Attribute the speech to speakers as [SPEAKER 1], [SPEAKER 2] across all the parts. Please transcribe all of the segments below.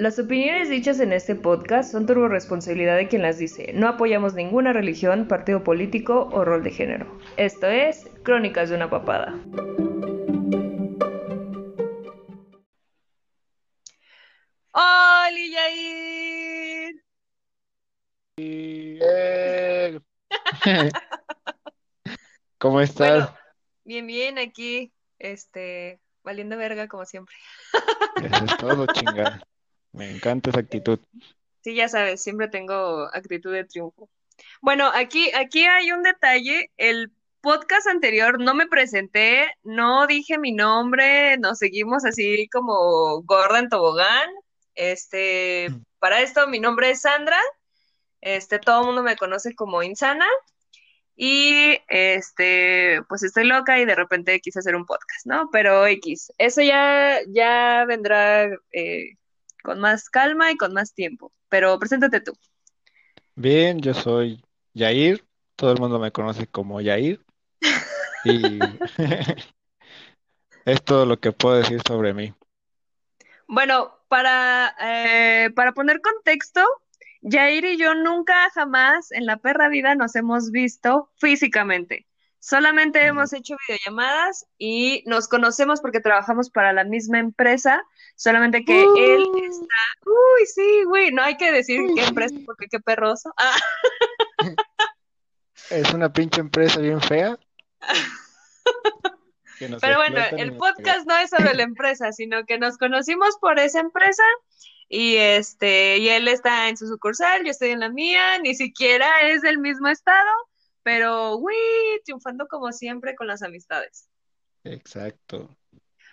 [SPEAKER 1] Las opiniones dichas en este podcast son turbo responsabilidad de quien las dice. No apoyamos ninguna religión, partido político o rol de género. Esto es Crónicas de una papada. ¡Hola, Yair!
[SPEAKER 2] Bien. ¿Cómo estás?
[SPEAKER 1] Bueno, bien, bien, aquí, este, valiendo verga como siempre.
[SPEAKER 2] Eso es todo, chingada. Me encanta esa actitud.
[SPEAKER 1] Sí, ya sabes, siempre tengo actitud de triunfo. Bueno, aquí, aquí hay un detalle. El podcast anterior no me presenté, no dije mi nombre, nos seguimos así como gorda en tobogán. Este, para esto mi nombre es Sandra. Este, todo el mundo me conoce como Insana. Y este, pues estoy loca y de repente quise hacer un podcast, ¿no? Pero X, eso ya, ya vendrá eh, con más calma y con más tiempo. Pero preséntate tú.
[SPEAKER 2] Bien, yo soy Yair. Todo el mundo me conoce como Yair. Y es todo lo que puedo decir sobre mí.
[SPEAKER 1] Bueno, para, eh, para poner contexto, Yair y yo nunca jamás en la perra vida nos hemos visto físicamente. Solamente hemos hecho videollamadas y nos conocemos porque trabajamos para la misma empresa, solamente que él
[SPEAKER 2] Uh.
[SPEAKER 1] está, uy, sí, güey, no hay que decir qué empresa porque qué perroso. Ah,
[SPEAKER 2] Es una pinche empresa bien fea.
[SPEAKER 1] pero bueno, el podcast no es sobre la empresa, sino que nos conocimos por esa empresa y este, y él está en su sucursal, yo estoy en la mía, ni siquiera es del mismo estado, pero uy, triunfando como siempre con las amistades.
[SPEAKER 2] Exacto.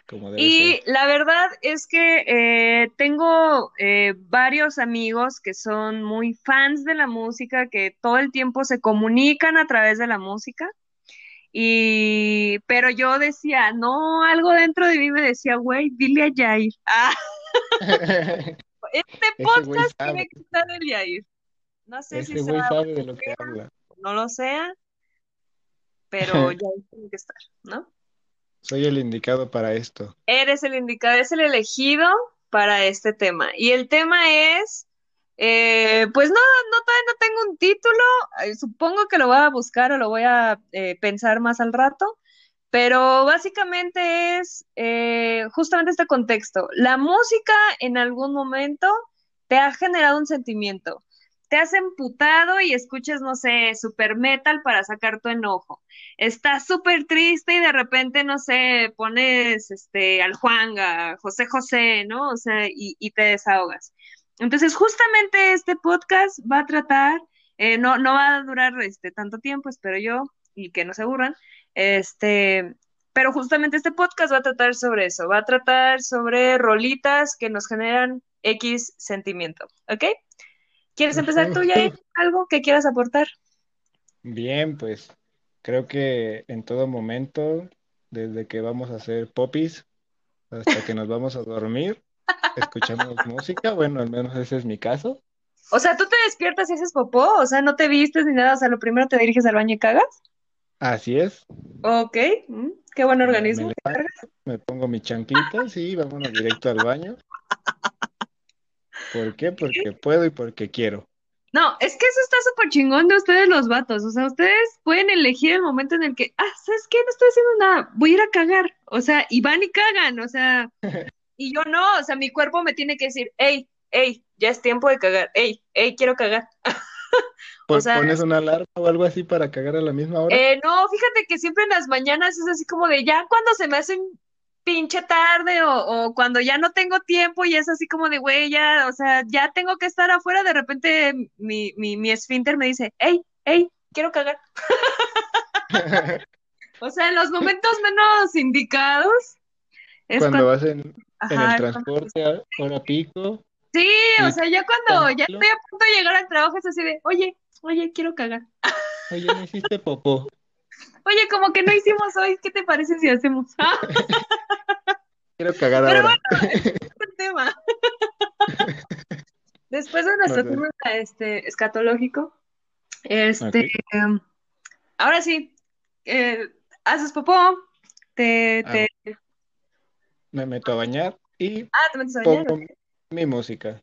[SPEAKER 2] Como debe
[SPEAKER 1] Y
[SPEAKER 2] ser.
[SPEAKER 1] la verdad es que eh, tengo eh, varios amigos que son muy fans de la música, que todo el tiempo se comunican a través de la música. Y, pero yo decía, no, algo dentro de mí me decía, güey, dile a Yair. Ah, este
[SPEAKER 2] güey
[SPEAKER 1] podcast tiene que estar el Yair. No sé si
[SPEAKER 2] Ese güey
[SPEAKER 1] sea
[SPEAKER 2] sabe de lo que habla.
[SPEAKER 1] No lo sea, pero Yair tiene que estar, ¿no?
[SPEAKER 2] Soy el indicado para esto.
[SPEAKER 1] Eres el indicado, eres el elegido para este tema. Y el tema es, eh, pues no, no, todavía no tengo un título. eh, supongo que lo voy a buscar o lo voy a eh, pensar más al rato. Pero básicamente es eh, justamente este contexto. La música en algún momento te ha generado un sentimiento. Te has emputado y escuchas, no sé, super metal para sacar tu enojo estás súper triste y de repente, no sé, pones este al Juanga, José José, ¿no? O sea, y, y te desahogas. Entonces, justamente este podcast va a tratar, eh, no, no va a durar este tanto tiempo, espero yo, y que no se aburran, este, pero justamente este podcast va a tratar sobre eso, va a tratar sobre rolitas que nos generan X sentimiento, ¿ok? ¿Quieres empezar tú, Yair? ¿Algo que quieras aportar?
[SPEAKER 2] Bien, pues creo que en todo momento, desde que vamos a hacer popis hasta que nos vamos a dormir, escuchamos música. Bueno, al menos ese es mi caso.
[SPEAKER 1] O sea, tú te despiertas y haces popó, o sea, no te vistes ni nada, o sea, lo primero te diriges al baño y cagas.
[SPEAKER 2] Así es.
[SPEAKER 1] Ok, mm, qué buen organismo.
[SPEAKER 2] me levanto, me pongo mis chanquitas y vámonos directo al baño. ¿Por qué? Porque puedo y porque quiero.
[SPEAKER 1] No, es que eso está súper chingón de ustedes los vatos, o sea, ustedes pueden elegir el momento en el que, ah, ¿sabes qué? No estoy haciendo nada, voy a ir a cagar, o sea, y van y cagan, o sea, y yo no, o sea, mi cuerpo me tiene que decir, hey, hey, ya es tiempo de cagar, hey, hey, quiero cagar. O sea,
[SPEAKER 2] ¿Pones una alarma o algo así para cagar a la misma hora?
[SPEAKER 1] Eh, no, fíjate que siempre en las mañanas es así como de ya cuando se me hace un pinche tarde o, o cuando ya no tengo tiempo y es así como de güey, ya, o sea, ya tengo que estar afuera, de repente mi, mi, mi esfínter me dice, hey, hey, quiero cagar. O sea, en los momentos menos indicados es
[SPEAKER 2] Cuando
[SPEAKER 1] cuando,
[SPEAKER 2] vas en, en
[SPEAKER 1] ajá,
[SPEAKER 2] el
[SPEAKER 1] es cuando-
[SPEAKER 2] transporte hora pico
[SPEAKER 1] Sí, o sea, ya cuando ya estoy a punto de llegar al trabajo es así de, oye, oye, quiero cagar.
[SPEAKER 2] oye, no hiciste popó.
[SPEAKER 1] Oye, como que no hicimos hoy, ¿qué te parece si hacemos?
[SPEAKER 2] Quiero cagar
[SPEAKER 1] Pero
[SPEAKER 2] ahora.
[SPEAKER 1] bueno, es el tema. Después de nuestro
[SPEAKER 2] No sé.
[SPEAKER 1] tema este, escatológico, este, em, ahora sí, eh, haces popó, te,
[SPEAKER 2] Ah,
[SPEAKER 1] te,
[SPEAKER 2] me meto a bañar y
[SPEAKER 1] ah, te metes a bañar,
[SPEAKER 2] pongo. Mi música.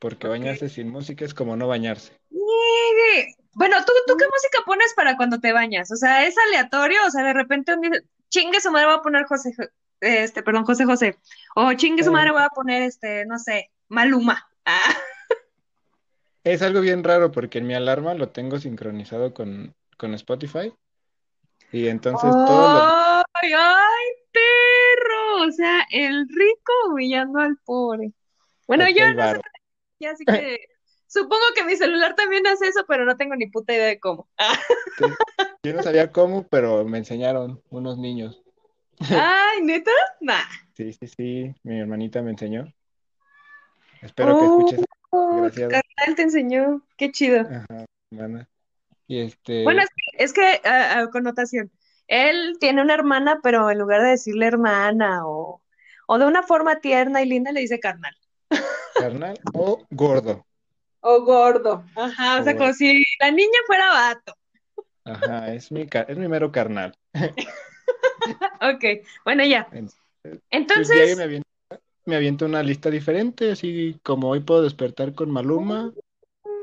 [SPEAKER 2] Porque bañarse sin música es como no bañarse.
[SPEAKER 1] Niegue. Bueno, ¿tú, ¿tú qué música pones para cuando te bañas? O sea, ¿es aleatorio? O sea, de repente un día, chingue su madre voy a poner José, Jo- este, perdón, José José. O chingue su
[SPEAKER 2] Eh,
[SPEAKER 1] madre voy a poner, este, no sé, Maluma. Ah,
[SPEAKER 2] Es algo bien raro porque en mi alarma lo tengo sincronizado con, con Spotify. Y entonces todos los...
[SPEAKER 1] ¡Ay, ay, perro! O sea, el rico humillando al pobre. Bueno, yo no sé, así que supongo que mi celular también hace eso, pero no tengo ni puta idea de cómo. Ah,
[SPEAKER 2] Sí, Yo no sabía cómo, pero me enseñaron unos niños.
[SPEAKER 1] ay, ¿neta? Nah.
[SPEAKER 2] Sí, sí, sí, mi hermanita me enseñó. Espero que escuches,
[SPEAKER 1] Oh,
[SPEAKER 2] desgraciado.
[SPEAKER 1] carnal te enseñó. Qué chido.
[SPEAKER 2] Ajá, hermana. Y
[SPEAKER 1] Bueno,
[SPEAKER 2] este,
[SPEAKER 1] es que, es que connotación. Él tiene una hermana, pero en lugar de decirle hermana o, o de una forma tierna y linda, le dice carnal.
[SPEAKER 2] carnal o gordo.
[SPEAKER 1] O gordo. Ajá, o
[SPEAKER 2] O
[SPEAKER 1] sea,
[SPEAKER 2] gordo.
[SPEAKER 1] como si la niña fuera vato.
[SPEAKER 2] Ajá, es mi, es mi mero carnal.
[SPEAKER 1] Ok, bueno, ya.
[SPEAKER 2] Pues
[SPEAKER 1] Entonces,
[SPEAKER 2] me aviento, me aviento una lista diferente, así como hoy puedo despertar con Maluma,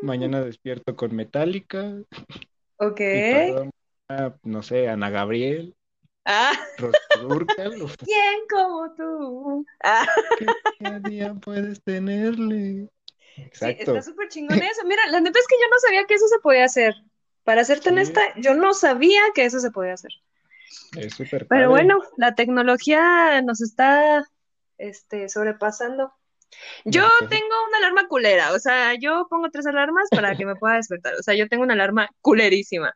[SPEAKER 2] mañana despierto con Metallica,
[SPEAKER 1] ok.
[SPEAKER 2] pasado mañana, no sé, Ana Gabriel,
[SPEAKER 1] Ah,
[SPEAKER 2] uf,
[SPEAKER 1] ¿quién como tú? Ah,
[SPEAKER 2] ¿qué qué día puedes tenerle?
[SPEAKER 1] Sí,
[SPEAKER 2] Exacto,
[SPEAKER 1] está súper chingón eso. Mira, la neta es que yo no sabía que eso se podía hacer. Para serte
[SPEAKER 2] sí,
[SPEAKER 1] honesta, yo no sabía que eso se podía hacer.
[SPEAKER 2] es súper
[SPEAKER 1] Pero bueno, la tecnología nos está, este, sobrepasando. Yo tengo una alarma culera, o sea, yo pongo tres alarmas para que me pueda despertar. O sea, yo tengo una alarma culerísima.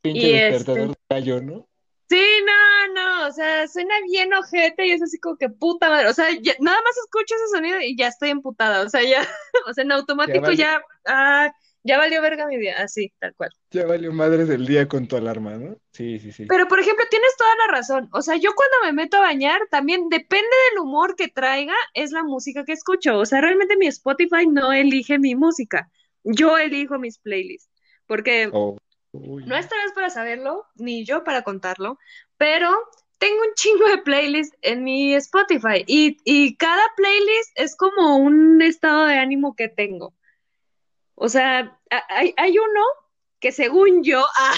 [SPEAKER 2] Pinche
[SPEAKER 1] Y
[SPEAKER 2] despertador
[SPEAKER 1] este,
[SPEAKER 2] de gallo, ¿no?
[SPEAKER 1] Sí, no, no, o sea, suena bien ojete y es así como que puta madre. O sea, ya- nada más escucho ese sonido y ya estoy emputada. O sea, ya, o sea, en
[SPEAKER 2] Ya
[SPEAKER 1] automático
[SPEAKER 2] valió,
[SPEAKER 1] ya, ah, ya valió verga mi día, así, tal cual.
[SPEAKER 2] ya valió madres el día con tu alarma, ¿no? Sí, sí, sí.
[SPEAKER 1] Pero, por ejemplo, tienes toda la razón. O sea, yo cuando me meto a bañar, también depende del humor que traiga, es la música que escucho. O sea, realmente mi Spotify no elige mi música. Yo elijo mis playlists. Porque
[SPEAKER 2] Oh,
[SPEAKER 1] no estarás para saberlo, ni yo para contarlo, pero tengo un chingo de playlists en mi Spotify. Y, y cada playlist es como un estado de ánimo que tengo. O sea, hay, hay uno que según yo, ah,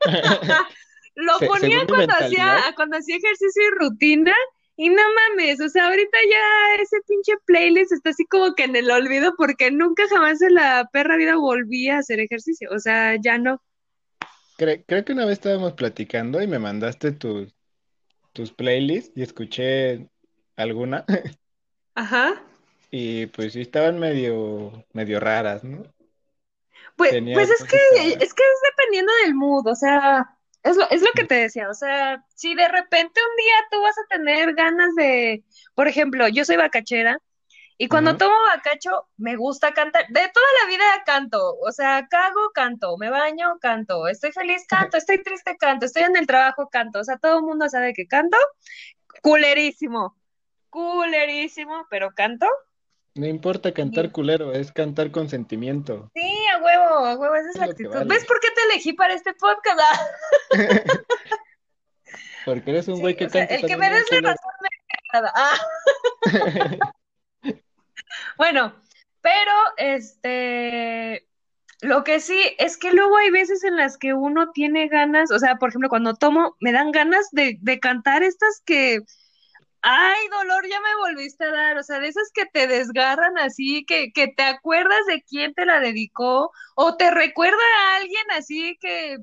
[SPEAKER 1] lo ponía cuando hacía, cuando hacía ejercicio y rutina, y no mames, o sea, ahorita ya ese pinche playlist está así como que en el olvido porque nunca jamás en la perra vida volví a hacer ejercicio, o sea, ya no.
[SPEAKER 2] cre- creo que una vez estábamos platicando y me mandaste tus, tus playlists y escuché alguna
[SPEAKER 1] Ajá.
[SPEAKER 2] y pues sí estaban medio, medio raras, ¿no?
[SPEAKER 1] Pues,
[SPEAKER 2] Tenía
[SPEAKER 1] pues es que, es que es dependiendo del mood, o sea, es lo, es lo que te decía, o sea, si de repente un día tú vas a tener ganas de, por ejemplo, yo soy bacachera, y cuando tomo bacacho, me gusta cantar. De toda la vida canto. O sea, cago, canto. Me baño, canto. Estoy feliz, canto. Estoy triste, canto. Estoy en el trabajo, canto. O sea, todo el mundo sabe que canto. Culerísimo. Culerísimo, pero canto.
[SPEAKER 2] No importa cantar culero, es cantar con sentimiento.
[SPEAKER 1] sí, a huevo, a huevo, esa es la actitud. ¿Ves por qué te elegí para este podcast? Ah,
[SPEAKER 2] Porque eres un güey que
[SPEAKER 1] o sea,
[SPEAKER 2] canta
[SPEAKER 1] el que me des la razón me agrada. Ah. Bueno, pero este, lo que sí es que luego hay veces en las que uno tiene ganas, o sea, por ejemplo, cuando tomo, me dan ganas de, de cantar estas que, ay, dolor, ya me volviste a dar, o sea, de esas que te desgarran así, que, que te acuerdas de quién te la dedicó, o te recuerda a alguien así que,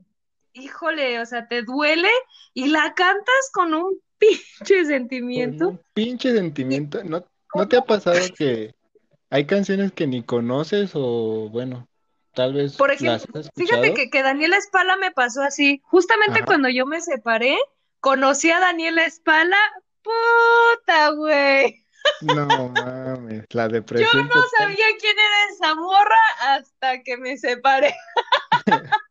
[SPEAKER 1] híjole, o sea, te duele y la cantas con un pinche sentimiento.
[SPEAKER 2] un pinche sentimiento. ¿No, no te ha pasado que hay canciones que ni conoces o bueno, tal vez
[SPEAKER 1] Por
[SPEAKER 2] las
[SPEAKER 1] ejemplo,
[SPEAKER 2] has
[SPEAKER 1] fíjate que, que Daniela Espala me pasó así. Justamente
[SPEAKER 2] Ajá.
[SPEAKER 1] cuando yo me separé, conocí a Daniela Espala. Puta, güey.
[SPEAKER 2] No mames, la
[SPEAKER 1] Yo
[SPEAKER 2] depresión
[SPEAKER 1] no
[SPEAKER 2] total.
[SPEAKER 1] sabía quién era esa morra hasta que me separé.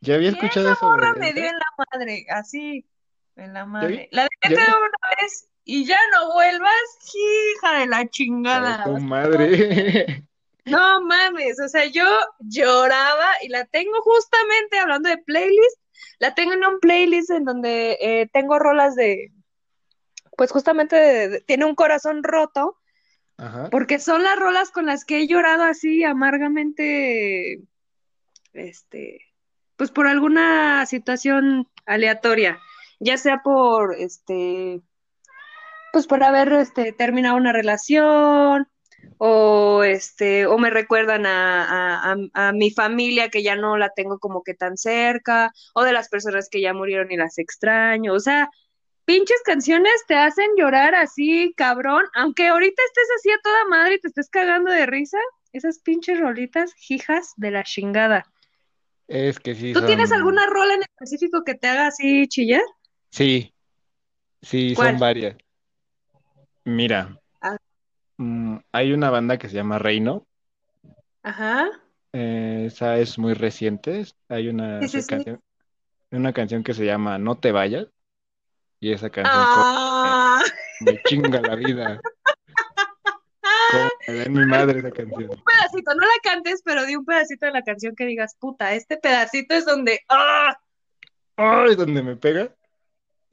[SPEAKER 2] Ya había escuchado
[SPEAKER 1] esa morra
[SPEAKER 2] sobre
[SPEAKER 1] me dio en la madre, así, en la madre. La dejé de una vez y ya no vuelvas, hija de la
[SPEAKER 2] Ay,
[SPEAKER 1] chingada.
[SPEAKER 2] tu
[SPEAKER 1] no,
[SPEAKER 2] madre.
[SPEAKER 1] no mames, o sea, yo lloraba y la tengo justamente hablando de playlist, la tengo en un playlist en donde eh, tengo rolas de pues justamente tiene un corazón roto,
[SPEAKER 2] Ajá.
[SPEAKER 1] porque son las rolas con las que he llorado así amargamente, este, pues por alguna situación aleatoria, ya sea por, este, pues por haber, este, terminado una relación, o este, o me recuerdan a, a, a, a, mi familia que ya no la tengo como que tan cerca, o de las personas que ya murieron y las extraño, o sea, pinches canciones te hacen llorar así, cabrón, aunque ahorita estés así a toda madre y te estés cagando de risa, esas pinches rolitas, hijas de la chingada.
[SPEAKER 2] Es que sí.
[SPEAKER 1] ¿Tú
[SPEAKER 2] son...
[SPEAKER 1] tienes alguna rola en específico que te haga así chillar?
[SPEAKER 2] Sí, sí,
[SPEAKER 1] ¿Cuál?
[SPEAKER 2] son varias. Mira. Mm, hay una banda que se llama Reino.
[SPEAKER 1] Ajá.
[SPEAKER 2] eh, esa es muy reciente. Hay una,
[SPEAKER 1] Sí, sí,
[SPEAKER 2] su
[SPEAKER 1] sí.
[SPEAKER 2] canción, una canción que se llama No te vayas. Y esa canción
[SPEAKER 1] Ah.
[SPEAKER 2] me chinga la vida. Me da en mi madre esa canción.
[SPEAKER 1] Un pedacito, no la cantes, pero di un pedacito de la canción que digas, puta, este pedacito es donde, ¡ah!
[SPEAKER 2] ¡Ay! Donde me pega.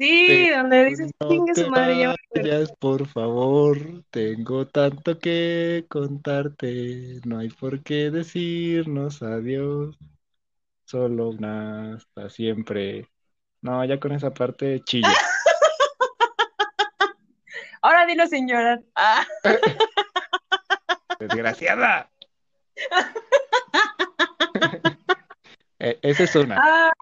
[SPEAKER 1] Sí, donde dices,
[SPEAKER 2] No
[SPEAKER 1] chingue su madre, ya
[SPEAKER 2] vayas, por favor. Tengo tanto que contarte. No hay por qué decirnos adiós. Solo una hasta siempre. No, ya con esa parte chillo.
[SPEAKER 1] Ahora dilo sin llorar. Ah.
[SPEAKER 2] Desgraciada. Eh, esa es una.
[SPEAKER 1] Ah.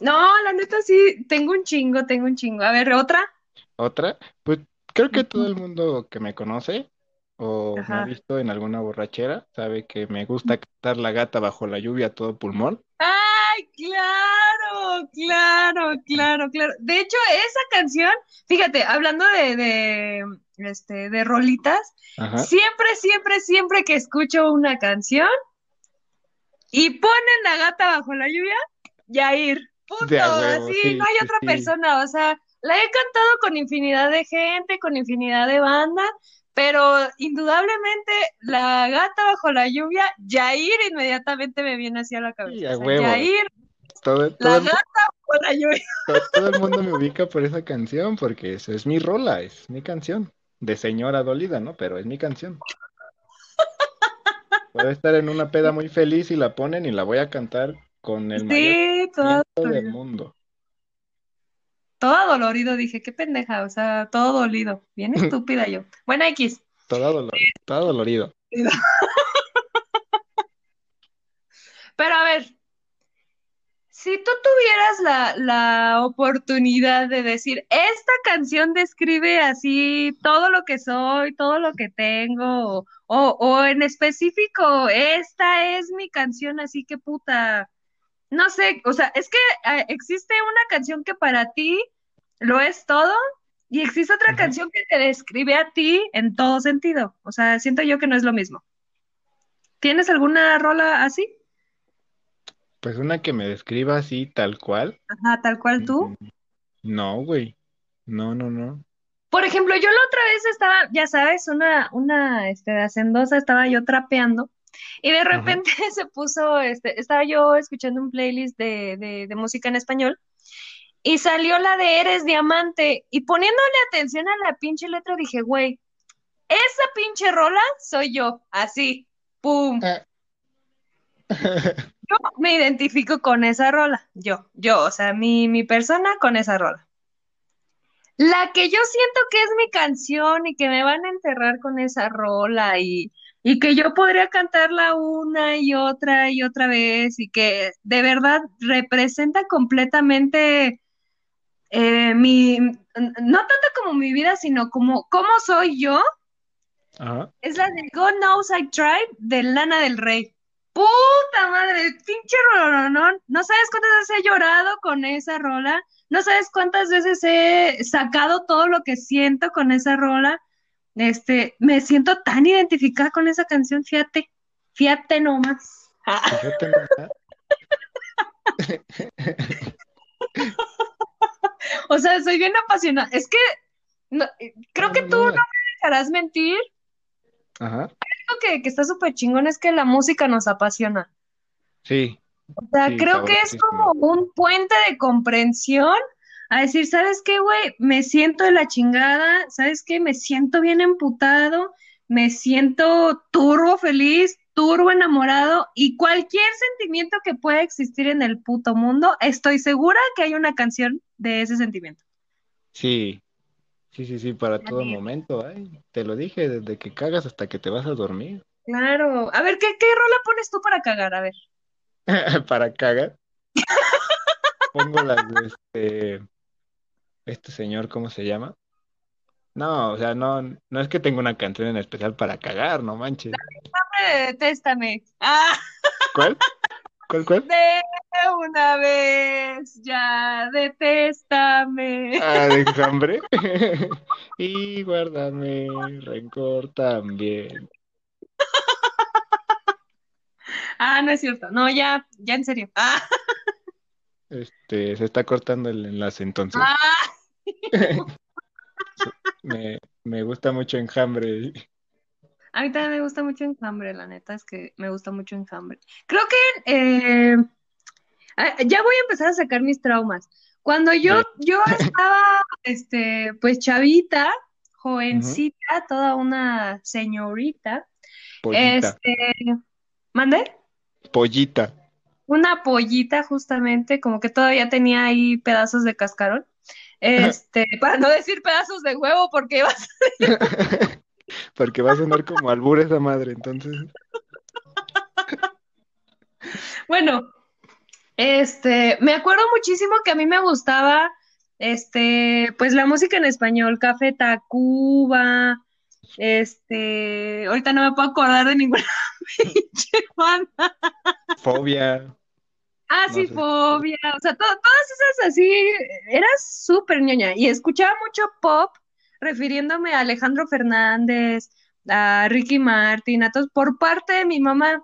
[SPEAKER 1] No, la neta sí, tengo un chingo, tengo un chingo. A ver, otra.
[SPEAKER 2] Otra, pues creo que todo el mundo que me conoce o me ha visto en alguna borrachera sabe que me gusta cantar la gata bajo la lluvia a todo pulmón.
[SPEAKER 1] Ay, claro, claro, claro, claro. De hecho, esa canción, fíjate, hablando de, de, este, de rolitas,
[SPEAKER 2] Ajá.
[SPEAKER 1] siempre, siempre, siempre que escucho una canción y ponen la gata bajo la lluvia, Yair, punto,
[SPEAKER 2] huevo,
[SPEAKER 1] así,
[SPEAKER 2] sí,
[SPEAKER 1] no hay
[SPEAKER 2] sí,
[SPEAKER 1] otra
[SPEAKER 2] sí.
[SPEAKER 1] persona, o sea, la he cantado con infinidad de gente, con infinidad de banda, pero indudablemente la gata bajo la lluvia, Yair inmediatamente me viene hacia la cabeza. O sea,
[SPEAKER 2] huevo.
[SPEAKER 1] Yair,
[SPEAKER 2] Todo, todo
[SPEAKER 1] la
[SPEAKER 2] el,
[SPEAKER 1] gata bajo la lluvia.
[SPEAKER 2] todo- todo el mundo me ubica por esa canción porque esa es mi rola, es mi canción. De señora dolida, ¿no? Pero es mi canción. Puedo estar en una peda muy feliz y la ponen y la voy a cantar con el mayor
[SPEAKER 1] todo
[SPEAKER 2] del mundo.
[SPEAKER 1] Todo dolorido, dije, qué pendeja, o sea, todo dolido. Bien estúpida yo. Buena X.
[SPEAKER 2] Todo dolorido, todo dolorido.
[SPEAKER 1] Pero a ver, si tú tuvieras la, la oportunidad de decir, esta canción describe así todo lo que soy, todo lo que tengo, o, o en específico, esta es mi canción, así que puta, no sé, o sea, es que eh, existe una canción que para ti lo es todo y existe otra canción que te describe a ti en todo sentido. O sea, siento yo que no es lo mismo. ¿Tienes alguna rola así?
[SPEAKER 2] Pues una que me describa así, tal cual.
[SPEAKER 1] Ajá, tal cual tú.
[SPEAKER 2] No, güey. No, no, no.
[SPEAKER 1] Por ejemplo, yo la otra vez estaba, ya sabes, una, una, este, hacendosa, estaba yo trapeando y de
[SPEAKER 2] Ajá.
[SPEAKER 1] repente se puso, este, estaba yo escuchando un playlist de, de, de música en español y salió la de Eres Diamante y poniéndole atención a la pinche letra dije, güey, esa pinche rola soy yo, así, pum.
[SPEAKER 2] Ah.
[SPEAKER 1] Yo me identifico con esa rola, yo, yo, o sea, mi, mi persona con esa rola. La que yo siento que es mi canción y que me van a enterrar con esa rola y, y que yo podría cantarla una y otra y otra vez y que de verdad representa completamente eh, mi, no tanto como mi vida, sino como cómo soy yo,
[SPEAKER 2] Ajá.
[SPEAKER 1] es la de God Knows I Tried de Lana del Rey. Puta madre, pinche rolonón. No sabes cuántas veces he llorado con esa rola. No sabes cuántas veces he sacado todo lo que siento con esa rola. Este, me siento tan identificada con esa canción, fíjate, fíjate nomás.
[SPEAKER 2] Fíjate nomás.
[SPEAKER 1] O sea, soy bien apasionada. Es que no, creo que tú
[SPEAKER 2] no,
[SPEAKER 1] me dejarás mentir.
[SPEAKER 2] Ajá.
[SPEAKER 1] Algo que, que está súper chingón es que la música nos apasiona.
[SPEAKER 2] Sí,
[SPEAKER 1] O sea,
[SPEAKER 2] sí,
[SPEAKER 1] creo que es como un puente de comprensión a decir, ¿sabes qué, güey? Me siento de la chingada, ¿sabes qué? Me siento bien emputado, me siento turbo feliz, turbo enamorado y cualquier sentimiento que pueda existir en el puto mundo, estoy segura que hay una canción de ese sentimiento.
[SPEAKER 2] Sí, sí, sí, sí, para todo momento. Ay, te lo dije, desde que cagas hasta que te vas a dormir.
[SPEAKER 1] Claro. A ver, ¿qué, qué rola pones tú para cagar? A ver.
[SPEAKER 2] para cagar. Pongo las de este, este señor, ¿cómo se llama? No, o sea, no, no es que tenga una canción en especial para cagar, no manches.
[SPEAKER 1] Detéstame. Ah.
[SPEAKER 2] ¿Cuál? ¿Cuál, cuál?
[SPEAKER 1] De una vez, ya, detéstame.
[SPEAKER 2] Ah, de hambre. y guárdame rencor también.
[SPEAKER 1] Ah, no es cierto. No, ya, ya en serio. Ah.
[SPEAKER 2] Este, se está cortando el enlace entonces. Ah. me, me gusta mucho enjambre.
[SPEAKER 1] A mí también me gusta mucho enjambre, la neta es que me gusta mucho enjambre. Creo que eh, ya voy a empezar a sacar mis traumas. Cuando yo, yo estaba, este, pues chavita, jovencita, toda una señorita, este, ¿mande?
[SPEAKER 2] Pollita.
[SPEAKER 1] Una pollita, justamente, como que todavía tenía ahí pedazos de cascarón. Este, para no decir pedazos de huevo, porque iba a
[SPEAKER 2] porque va a sonar como albur esa madre, entonces.
[SPEAKER 1] Bueno, este, me acuerdo muchísimo que a mí me gustaba, este, pues la música en español, Café Tacuba, este, ahorita no me puedo acordar de ninguna pinche
[SPEAKER 2] Fobia.
[SPEAKER 1] Ah, sí, fobia, o sea, todas esas así, era súper ñoña y escuchaba mucho pop, refiriéndome a Alejandro Fernández, a Ricky Martin, a todos, por parte de mi mamá.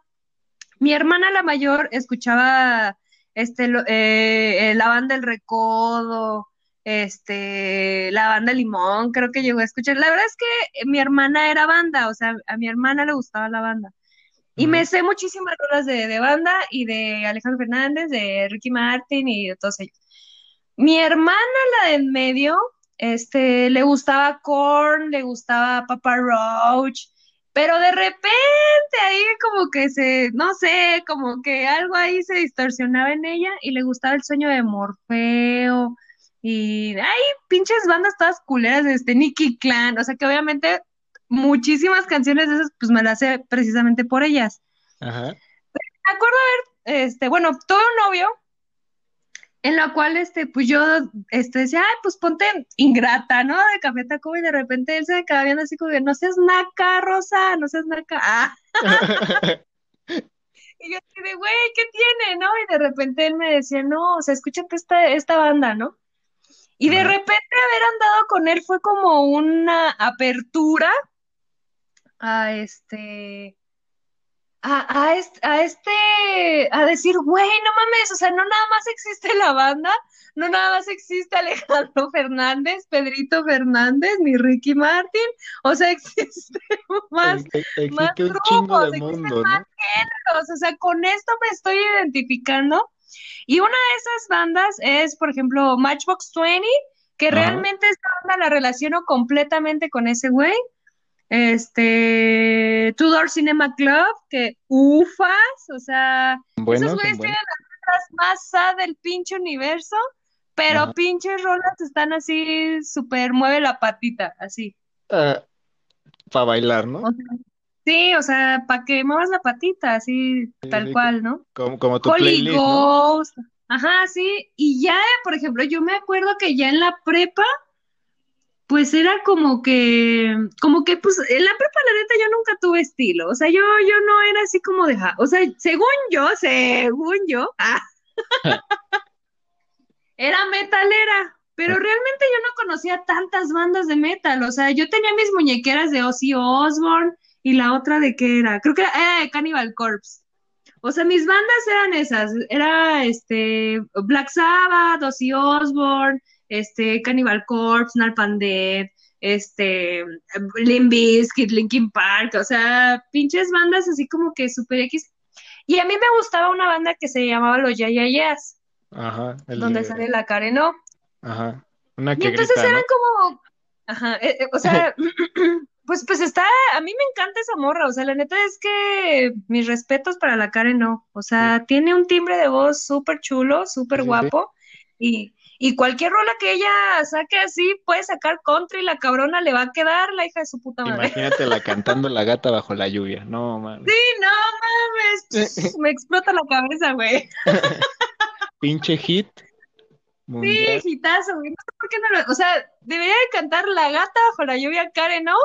[SPEAKER 1] Mi hermana la mayor escuchaba este, eh, la banda El Recodo, este, la banda Limón, creo que llegó a escuchar. La verdad es que mi hermana era banda, o sea, a mi hermana le gustaba la banda. Y me sé muchísimas rolas de, de, banda y de Alejandro Fernández, de Ricky Martin y de todos ellos. Mi hermana, la de en medio, este, le gustaba Korn, le gustaba Papa Roach, pero de repente ahí como que se, no sé, como que algo ahí se distorsionaba en ella y le gustaba el sueño de Morfeo y ay, pinches bandas todas culeras de este Nicky Clan, o sea que obviamente muchísimas canciones de esas pues me las sé precisamente por ellas. Ajá. Me acuerdo haber, este, bueno, todo un novio en la cual, este, pues yo, este, decía, ay, pues ponte ingrata, ¿no? De Café Tacuba y de repente él se acaba viendo así como no seas naca, Rosa, no seas naca. Ah. y yo así de, güey, ¿qué tiene, no? Y de repente él me decía, no, o sea, escúchate esta, esta banda, ¿no? Y de repente haber andado con él fue como una apertura a este, a, este, a este, a decir, güey, no mames, o sea, no nada más existe la banda, no nada más existe Alejandro Fernández, Pedrito Fernández, ni Ricky Martin, o sea, existe más, más grupos, mundo, más géneros, o sea, con esto me estoy identificando. Y una de esas bandas es, por ejemplo, Matchbox 20, que realmente esta banda la relaciono completamente con ese güey este Tudor Cinema Club, que ufas, o sea, esos güeyes tienen las más sad del pinche universo, pero pinches rolas están así, súper mueve la patita, así.
[SPEAKER 2] Ah, para bailar, ¿no?
[SPEAKER 1] sí, o sea, para que muevas la patita, así, tal cual, ¿no?
[SPEAKER 2] Como, como tu playlist, Ghost.
[SPEAKER 1] Ajá, sí, y ya, por ejemplo, yo me acuerdo que ya en la prepa, pues era como que, como que, pues, en la prepa, la neta, yo nunca tuve estilo, o sea, yo, yo no era así como de, o sea, según yo, según yo, ah, era metalera, pero realmente yo no conocía tantas bandas de metal, o sea, yo tenía mis muñequeras de Ozzy Osbourne, y la otra de qué era, creo que era de Cannibal Corpse. O sea, mis bandas eran esas, era este Black Sabbath, Ozzy Osbourne, este, Cannibal Corpse, Nalpan Dead, este, Limp Bizkit, Linkin Park, o sea, pinches bandas así como que super X. Y a mí me gustaba una banda que se llamaba Los Yayayas,
[SPEAKER 2] Ajá.
[SPEAKER 1] donde sale la Karen, ¿no?
[SPEAKER 2] Ajá. Una que
[SPEAKER 1] Y entonces
[SPEAKER 2] grita,
[SPEAKER 1] eran
[SPEAKER 2] ¿no?
[SPEAKER 1] como, ajá, eh, eh, o sea, pues, pues está, a mí me encanta esa morra, o sea, la neta es que mis respetos para la Karen no, o
[SPEAKER 2] Sí,
[SPEAKER 1] sea, tiene un timbre de voz súper chulo, súper
[SPEAKER 2] sí, sí.
[SPEAKER 1] guapo, y, y cualquier rola que ella saque así, puede sacar country, la cabrona le va a quedar la hija de su puta madre.
[SPEAKER 2] Imagínatela cantando La gata bajo la lluvia. No, mames.
[SPEAKER 1] Sí, no mames, me explota la cabeza, güey.
[SPEAKER 2] Pinche hit
[SPEAKER 1] Sí, hitazo, güey, no sé por qué no lo, o sea, debería de cantar La gata bajo la lluvia Karen, ¿no?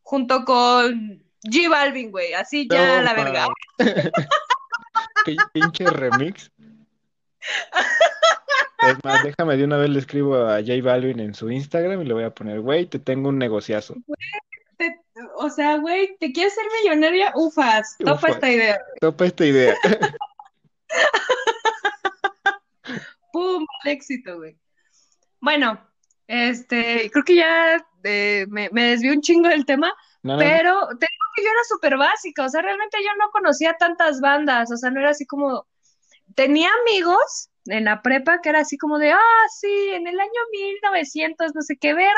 [SPEAKER 1] Junto con G Balvin, güey, así ya
[SPEAKER 2] No,
[SPEAKER 1] la verga.
[SPEAKER 2] Pinche remix. Es más, déjame de una vez le escribo a J Balvin en su Instagram y le voy a poner, güey, te tengo un negociazo.
[SPEAKER 1] Te- o sea, güey, ¿te quieres ser millonaria? Ufas, topa esta idea.
[SPEAKER 2] topa esta idea.
[SPEAKER 1] Pum, al éxito, güey. Bueno, este, creo que ya eh, me, me desvié un chingo del tema,
[SPEAKER 2] No, no, no.
[SPEAKER 1] pero te digo que yo era súper básica, o sea, realmente yo no conocía tantas bandas, o sea, no era así como, tenía amigos en la prepa que era así como de, ah, sí, en el año 1900, no sé qué verga,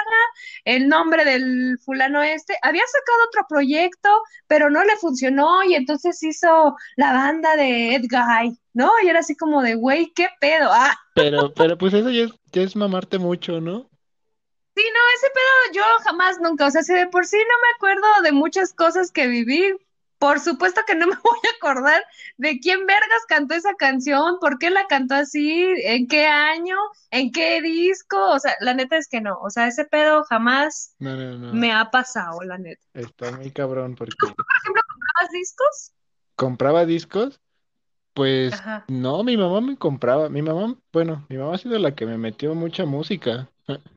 [SPEAKER 1] el nombre del fulano este, había sacado otro proyecto, pero no le funcionó y entonces hizo la banda de Ed Guy, ¿no? Y era así como de, güey, ¿qué pedo? Ah,
[SPEAKER 2] Pero, pero pues eso ya es, ya es mamarte mucho, ¿no?
[SPEAKER 1] sí, no, ese pedo yo jamás, nunca, o sea, si de por sí no me acuerdo de muchas cosas que viví, por supuesto que no me voy a acordar de quién vergas cantó esa canción, por qué la cantó así, en qué año, en qué disco, o sea, la neta es que no, o sea, ese pedo jamás
[SPEAKER 2] No, no, no.
[SPEAKER 1] me ha pasado, la neta.
[SPEAKER 2] Está muy cabrón porque
[SPEAKER 1] Por ejemplo, ¿comprabas discos?
[SPEAKER 2] compraba discos, pues
[SPEAKER 1] Ajá.
[SPEAKER 2] no, mi mamá me compraba. Mi mamá, bueno, mi mamá ha sido la que me metió mucha música.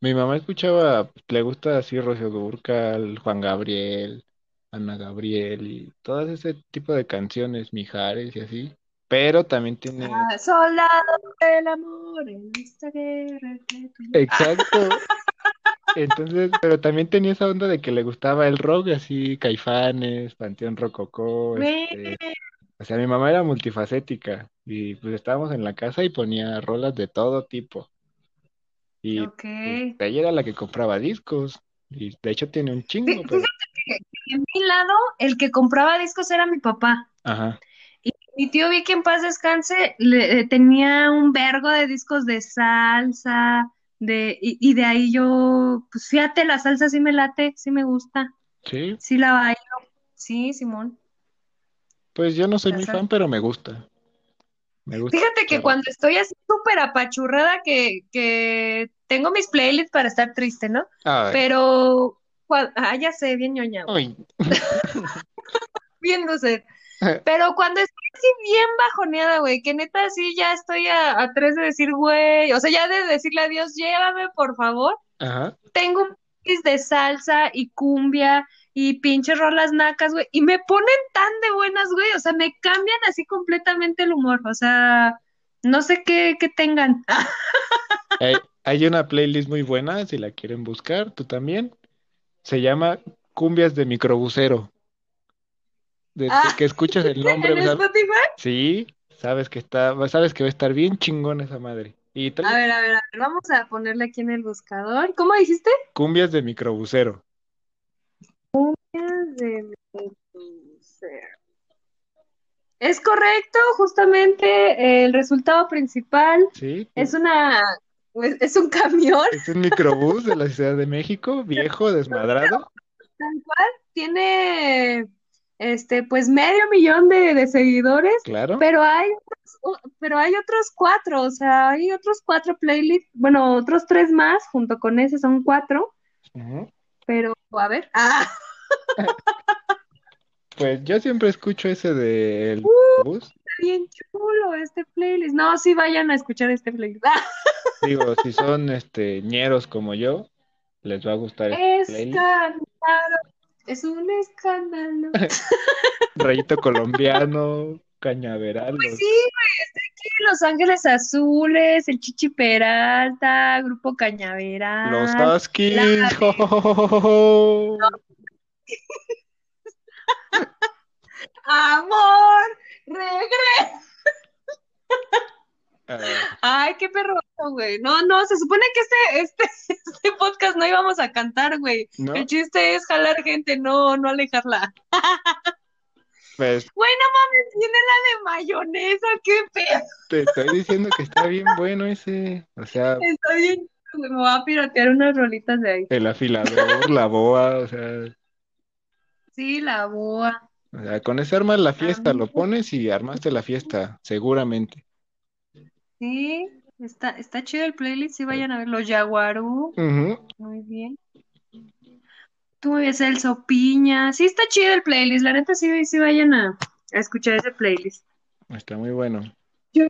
[SPEAKER 2] Mi mamá escuchaba, le gusta así Rocío Dúrcal, Juan Gabriel, Ana Gabriel y todo ese tipo de canciones, Mijares y así. Pero también tiene,
[SPEAKER 1] Ah, soldado del amor en esta guerra
[SPEAKER 2] exacto. Entonces, pero también tenía esa onda de que le gustaba el rock, así Caifanes, Panteón Rococó, este, o sea, mi mamá era multifacética y pues estábamos en la casa y ponía rolas de todo tipo. Y pues ella era la que compraba discos y de hecho tiene un chingo, pero
[SPEAKER 1] que en mi lado, el que compraba discos era mi papá.
[SPEAKER 2] ajá,
[SPEAKER 1] Y mi tío vi que en paz descanse, le, eh, tenía un vergo de discos de salsa, de, y, y de ahí yo, pues fíjate, la salsa sí me late, sí me gusta,
[SPEAKER 2] sí,
[SPEAKER 1] sí la bailo, sí, Simón,
[SPEAKER 2] pues yo no soy
[SPEAKER 1] la
[SPEAKER 2] muy
[SPEAKER 1] salsa.
[SPEAKER 2] fan, pero me gusta, me gusta
[SPEAKER 1] Fíjate que cuando estoy así súper apachurrada, que, que tengo mis playlists para estar triste, ¿no? Pero, ah, ya sé, bien ñoña, dulce. Pero cuando estoy así bien bajoneada, güey, que neta así ya estoy a, a tres de decir, güey, o sea, ya de decirle adiós, llévame, por favor.
[SPEAKER 2] ajá,
[SPEAKER 1] Tengo un playlist de salsa y cumbia y pinches rolas nacas, güey, y me ponen tan de buenas, güey, o sea, me cambian así completamente el humor, o sea, no sé qué, qué tengan.
[SPEAKER 2] Hay, hay una playlist muy buena, si la quieren buscar, tú también, se llama Cumbias de Microbusero. Desde
[SPEAKER 1] Ah,
[SPEAKER 2] que escuchas el nombre,
[SPEAKER 1] ¿en Spotify?
[SPEAKER 2] sí, sabes que está, sabes que va a estar bien chingón esa madre. Y
[SPEAKER 1] A ver, a ver, a ver, vamos a ponerle aquí en el buscador. ¿Cómo dijiste?
[SPEAKER 2] Cumbias de Microbusero.
[SPEAKER 1] De Es correcto, justamente el resultado principal
[SPEAKER 2] Sí,
[SPEAKER 1] es una, es, es un camión,
[SPEAKER 2] es un microbús de la Ciudad de México, viejo, desmadrado.
[SPEAKER 1] tal cual, tiene este, pues medio millón de, de seguidores,
[SPEAKER 2] Claro.
[SPEAKER 1] pero hay, otros- pero hay otros cuatro, o sea, hay otros cuatro playlists, bueno, otros tres más, junto con ese son cuatro, pero a ver, ah,
[SPEAKER 2] Pues yo siempre escucho ese del bus.
[SPEAKER 1] Bien chulo este playlist. No, sí vayan a escuchar este playlist.
[SPEAKER 2] Digo, si son este ñeros como yo, les va a gustar este playlist.
[SPEAKER 1] es un escándalo.
[SPEAKER 2] Rayito colombiano, cañaveral,
[SPEAKER 1] Pues
[SPEAKER 2] los-
[SPEAKER 1] sí, güey, está aquí Los Ángeles Azules, el Chichi Peralta, Grupo
[SPEAKER 2] los
[SPEAKER 1] Cañaveral.
[SPEAKER 2] Huskies.
[SPEAKER 1] la-
[SPEAKER 2] jo, jo.
[SPEAKER 1] Amor, regresa.
[SPEAKER 2] A ver,
[SPEAKER 1] Ay, qué perro, güey. No, no, se supone que este, este, este podcast no íbamos a cantar, güey.
[SPEAKER 2] ¿no?
[SPEAKER 1] El chiste es jalar gente, no, no alejarla.
[SPEAKER 2] Pues
[SPEAKER 1] Güey, no mames, tiene la de mayonesa, qué pedo.
[SPEAKER 2] te estoy diciendo que está bien bueno ese. O sea,
[SPEAKER 1] Está bien, güey, me voy a piratear unas rolitas de ahí.
[SPEAKER 2] el afilador, la boa, o sea,
[SPEAKER 1] Sí, la boa.
[SPEAKER 2] O sea, con ese armas la fiesta, lo pones y armaste la fiesta, seguramente.
[SPEAKER 1] Sí, está, está chido el playlist, sí vayan a ver los Yaguarú.
[SPEAKER 2] Ujú.
[SPEAKER 1] Muy bien. Tú muy bien, Celso Piña. Sí, está chido el playlist. La neta, sí, sí vayan a, a escuchar ese playlist.
[SPEAKER 2] Está muy bueno.
[SPEAKER 1] Yo,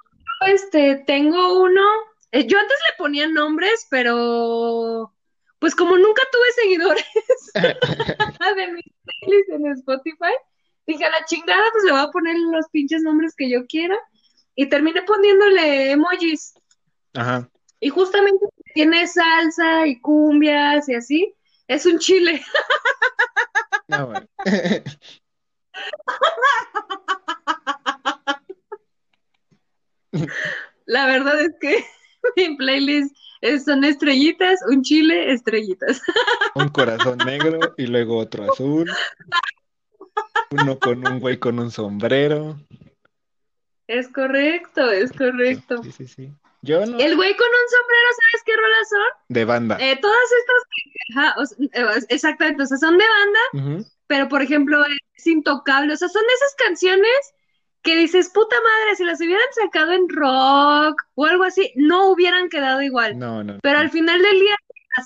[SPEAKER 1] este, tengo uno. eh, yo antes le ponía nombres, pero pues como nunca tuve seguidores de mis playlists en Spotify, dije a la chingada, pues le voy a poner los pinches nombres que yo quiera. Y terminé poniéndole emojis.
[SPEAKER 2] Ajá.
[SPEAKER 1] Y justamente tiene salsa y cumbias y así. Es un chile.
[SPEAKER 2] No, bueno.
[SPEAKER 1] La verdad es que mi playlist es- son estrellitas, un chile, estrellitas.
[SPEAKER 2] Un corazón negro y luego otro azul. Uno con un güey con un sombrero.
[SPEAKER 1] Es correcto, es correcto.
[SPEAKER 2] Sí, sí, sí. Yo no.
[SPEAKER 1] El güey con un sombrero, ¿sabes qué rolas son?
[SPEAKER 2] De banda.
[SPEAKER 1] Eh, todas estas, ajá, o eh, exactamente, o sea, son de banda, pero por ejemplo es intocable, o sea, son de esas canciones que dices, puta madre, si las hubieran sacado en rock o algo así, no hubieran quedado igual.
[SPEAKER 2] No, no.
[SPEAKER 1] Pero al final del día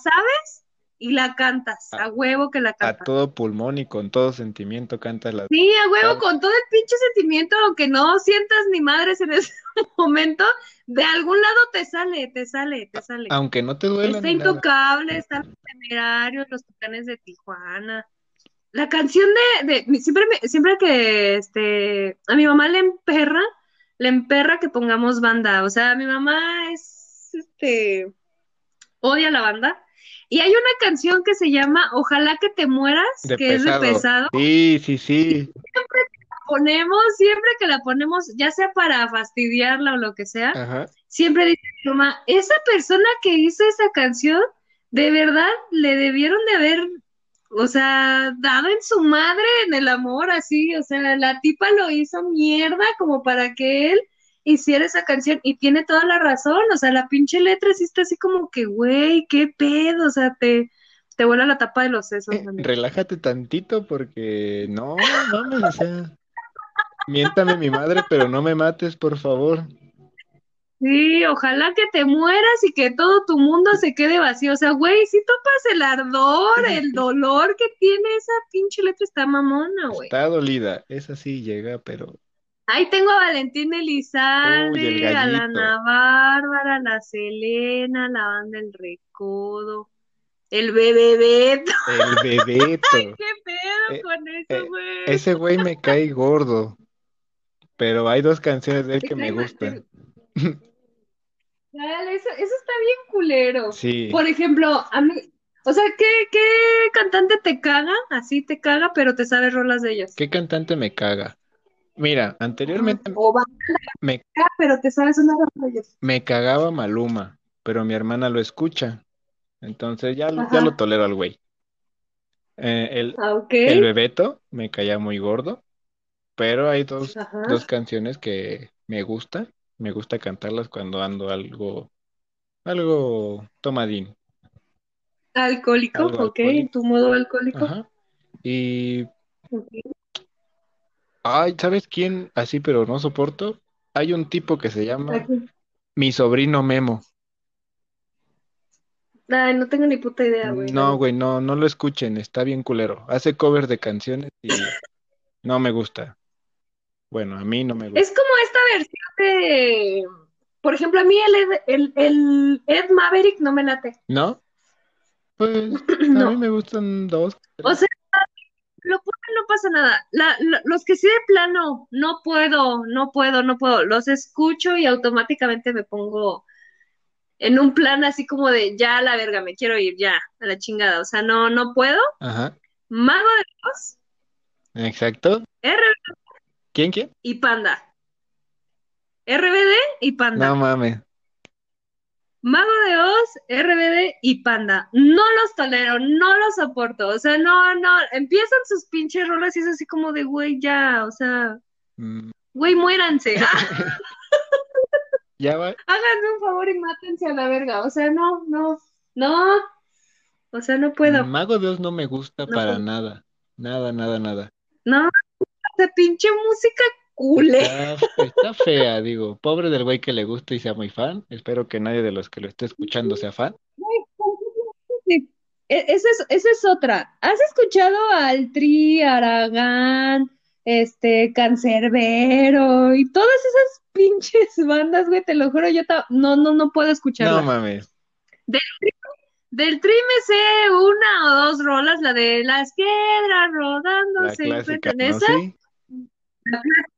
[SPEAKER 1] sabes y la cantas, a huevo que la
[SPEAKER 2] A
[SPEAKER 1] cantas.
[SPEAKER 2] todo pulmón y con todo sentimiento canta la.
[SPEAKER 1] Sí, a huevo, con todo el pinche sentimiento, aunque no sientas ni madres en ese momento, de algún lado te sale, te sale, te sale.
[SPEAKER 2] Aunque no te duela
[SPEAKER 1] Está intocable, están los temerarios, los tucanes de Tijuana. La canción de, de siempre, me- siempre que este a mi mamá le emperra, le emperra que pongamos banda. O sea, mi mamá es este odia la banda. Y hay una canción que se llama Ojalá que te mueras,
[SPEAKER 2] De
[SPEAKER 1] que es de
[SPEAKER 2] pesado. Sí, sí, sí.
[SPEAKER 1] Ponemos, siempre que la ponemos, ya sea para fastidiarla o lo que sea,
[SPEAKER 2] Ajá.
[SPEAKER 1] siempre dice mamá, esa persona que hizo esa canción, de verdad le debieron de haber, o sea, dado en su madre en el amor, así, o sea, la tipa lo hizo mierda como para que él hiciera esa canción y tiene toda la razón, o sea, la pinche letra sí está así como que, güey, qué pedo, o sea, te, te vuela la tapa de los sesos,
[SPEAKER 2] Eh, relájate tantito porque no, mames, o sea, miéntame mi madre, pero no me mates, por favor.
[SPEAKER 1] Sí, ojalá que te mueras y que todo tu mundo se quede vacío. O sea, güey, si topas el ardor, el dolor que tiene esa pinche letra, está mamona, güey.
[SPEAKER 2] Está dolida, esa sí llega, pero
[SPEAKER 1] Ahí tengo a Valentín Elizalde, a la. Ana Bárbara, a la Selena, la banda El Recodo, el Bebé Beto.
[SPEAKER 2] el bebeto,
[SPEAKER 1] ¿Qué pedo
[SPEAKER 2] Eh,
[SPEAKER 1] con
[SPEAKER 2] eh,
[SPEAKER 1] eso, güey?
[SPEAKER 2] ese güey me cae gordo, pero hay dos canciones de él que me gustan.
[SPEAKER 1] Dale, eso, eso está bien culero.
[SPEAKER 2] Sí,
[SPEAKER 1] Por ejemplo, a mí, o sea, ¿qué, qué cantante te caga? Así te caga, pero te sabes rolas de ellos.
[SPEAKER 2] ¿qué cantante me caga? Mira, anteriormente
[SPEAKER 1] O
[SPEAKER 2] me,
[SPEAKER 1] pero te sabes una
[SPEAKER 2] me cagaba Maluma, pero mi hermana lo escucha, entonces ya, lo- ya lo tolero al güey. Eh, el,
[SPEAKER 1] Ah, ok.
[SPEAKER 2] el Bebeto me caía muy gordo, pero hay dos, dos canciones que me gustan, me gusta cantarlas cuando ando algo, algo tomadín.
[SPEAKER 1] Alcohólico,
[SPEAKER 2] Algo
[SPEAKER 1] ok,
[SPEAKER 2] alcohólico.
[SPEAKER 1] tu modo alcohólico.
[SPEAKER 2] Ajá. Y. ay, ¿sabes quién? Así, pero no soporto. Hay un tipo que se llama
[SPEAKER 1] Aquí.
[SPEAKER 2] mi sobrino Memo.
[SPEAKER 1] Ay, no tengo ni puta idea, güey.
[SPEAKER 2] No, güey, no, no lo escuchen, está bien culero. Hace covers de canciones y no me gusta. Bueno, a mí no me gusta.
[SPEAKER 1] Es como esta versión de, por ejemplo, a mí el Ed, el, el Ed Maverick no me late.
[SPEAKER 2] ¿No? Pues a mí
[SPEAKER 1] No.
[SPEAKER 2] me gustan dos.
[SPEAKER 1] O sea, lo ponen, no pasa nada. La- los que sí de plano, no puedo, no puedo, no puedo. Los escucho y automáticamente me pongo en un plan así como de ya a la verga, me quiero ir, ya, a la chingada. O sea, no, no puedo.
[SPEAKER 2] Ajá,
[SPEAKER 1] Mago de Dios,
[SPEAKER 2] exacto.
[SPEAKER 1] R
[SPEAKER 2] ¿Quién, quién?
[SPEAKER 1] y Panda. RBD y Panda.
[SPEAKER 2] No mames.
[SPEAKER 1] Mago de Oz, RBD y Panda. No los tolero, no los soporto. O sea, no, no. Empiezan sus pinches rolas y es así como de, güey, ya, o sea,
[SPEAKER 2] Mm,
[SPEAKER 1] güey, muéranse.
[SPEAKER 2] ya va.
[SPEAKER 1] Háganme un favor y mátense a la verga. O sea, no, no, no. O sea, no puedo.
[SPEAKER 2] Mago de Oz no me gusta
[SPEAKER 1] No
[SPEAKER 2] para nada. Nada, nada, nada.
[SPEAKER 1] No, esa pinche música culé.
[SPEAKER 2] Está, está fea, digo. Pobre del güey que le gusta y sea muy fan. Espero que nadie de los que lo esté escuchando sea fan.
[SPEAKER 1] E- Esa es, esa es otra. ¿Has escuchado al Tri, Aragán, este, Cancerbero y todas esas pinches bandas, güey? Te lo juro, yo no, no, no puedo
[SPEAKER 2] No
[SPEAKER 1] escucharlas.
[SPEAKER 2] mames.
[SPEAKER 1] Del Tri me sé una o dos rolas, la de las piedras rodando
[SPEAKER 2] La
[SPEAKER 1] se
[SPEAKER 2] clásica. ¿no?
[SPEAKER 1] Esa,
[SPEAKER 2] Sí.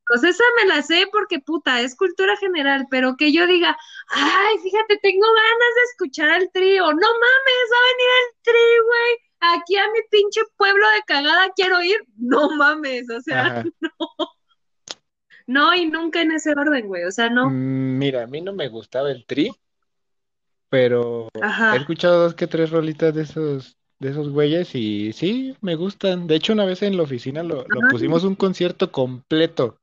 [SPEAKER 1] Pues esa me la sé porque puta, es cultura general, pero que yo diga, ay, fíjate, tengo ganas de escuchar al Tri, o no mames, va a venir el Tri, güey. Aquí a mi pinche pueblo de cagada quiero ir. No mames, o sea,
[SPEAKER 2] Ajá.
[SPEAKER 1] no y nunca en ese orden, güey. O sea, no.
[SPEAKER 2] Mm, Mira, a mí no me gustaba el tri, pero he
[SPEAKER 1] Ajá.
[SPEAKER 2] escuchado dos que tres rolitas de esos, de esos güeyes y sí, me gustan. De hecho, una vez en la oficina lo, lo
[SPEAKER 1] Ajá.
[SPEAKER 2] pusimos un concierto completo.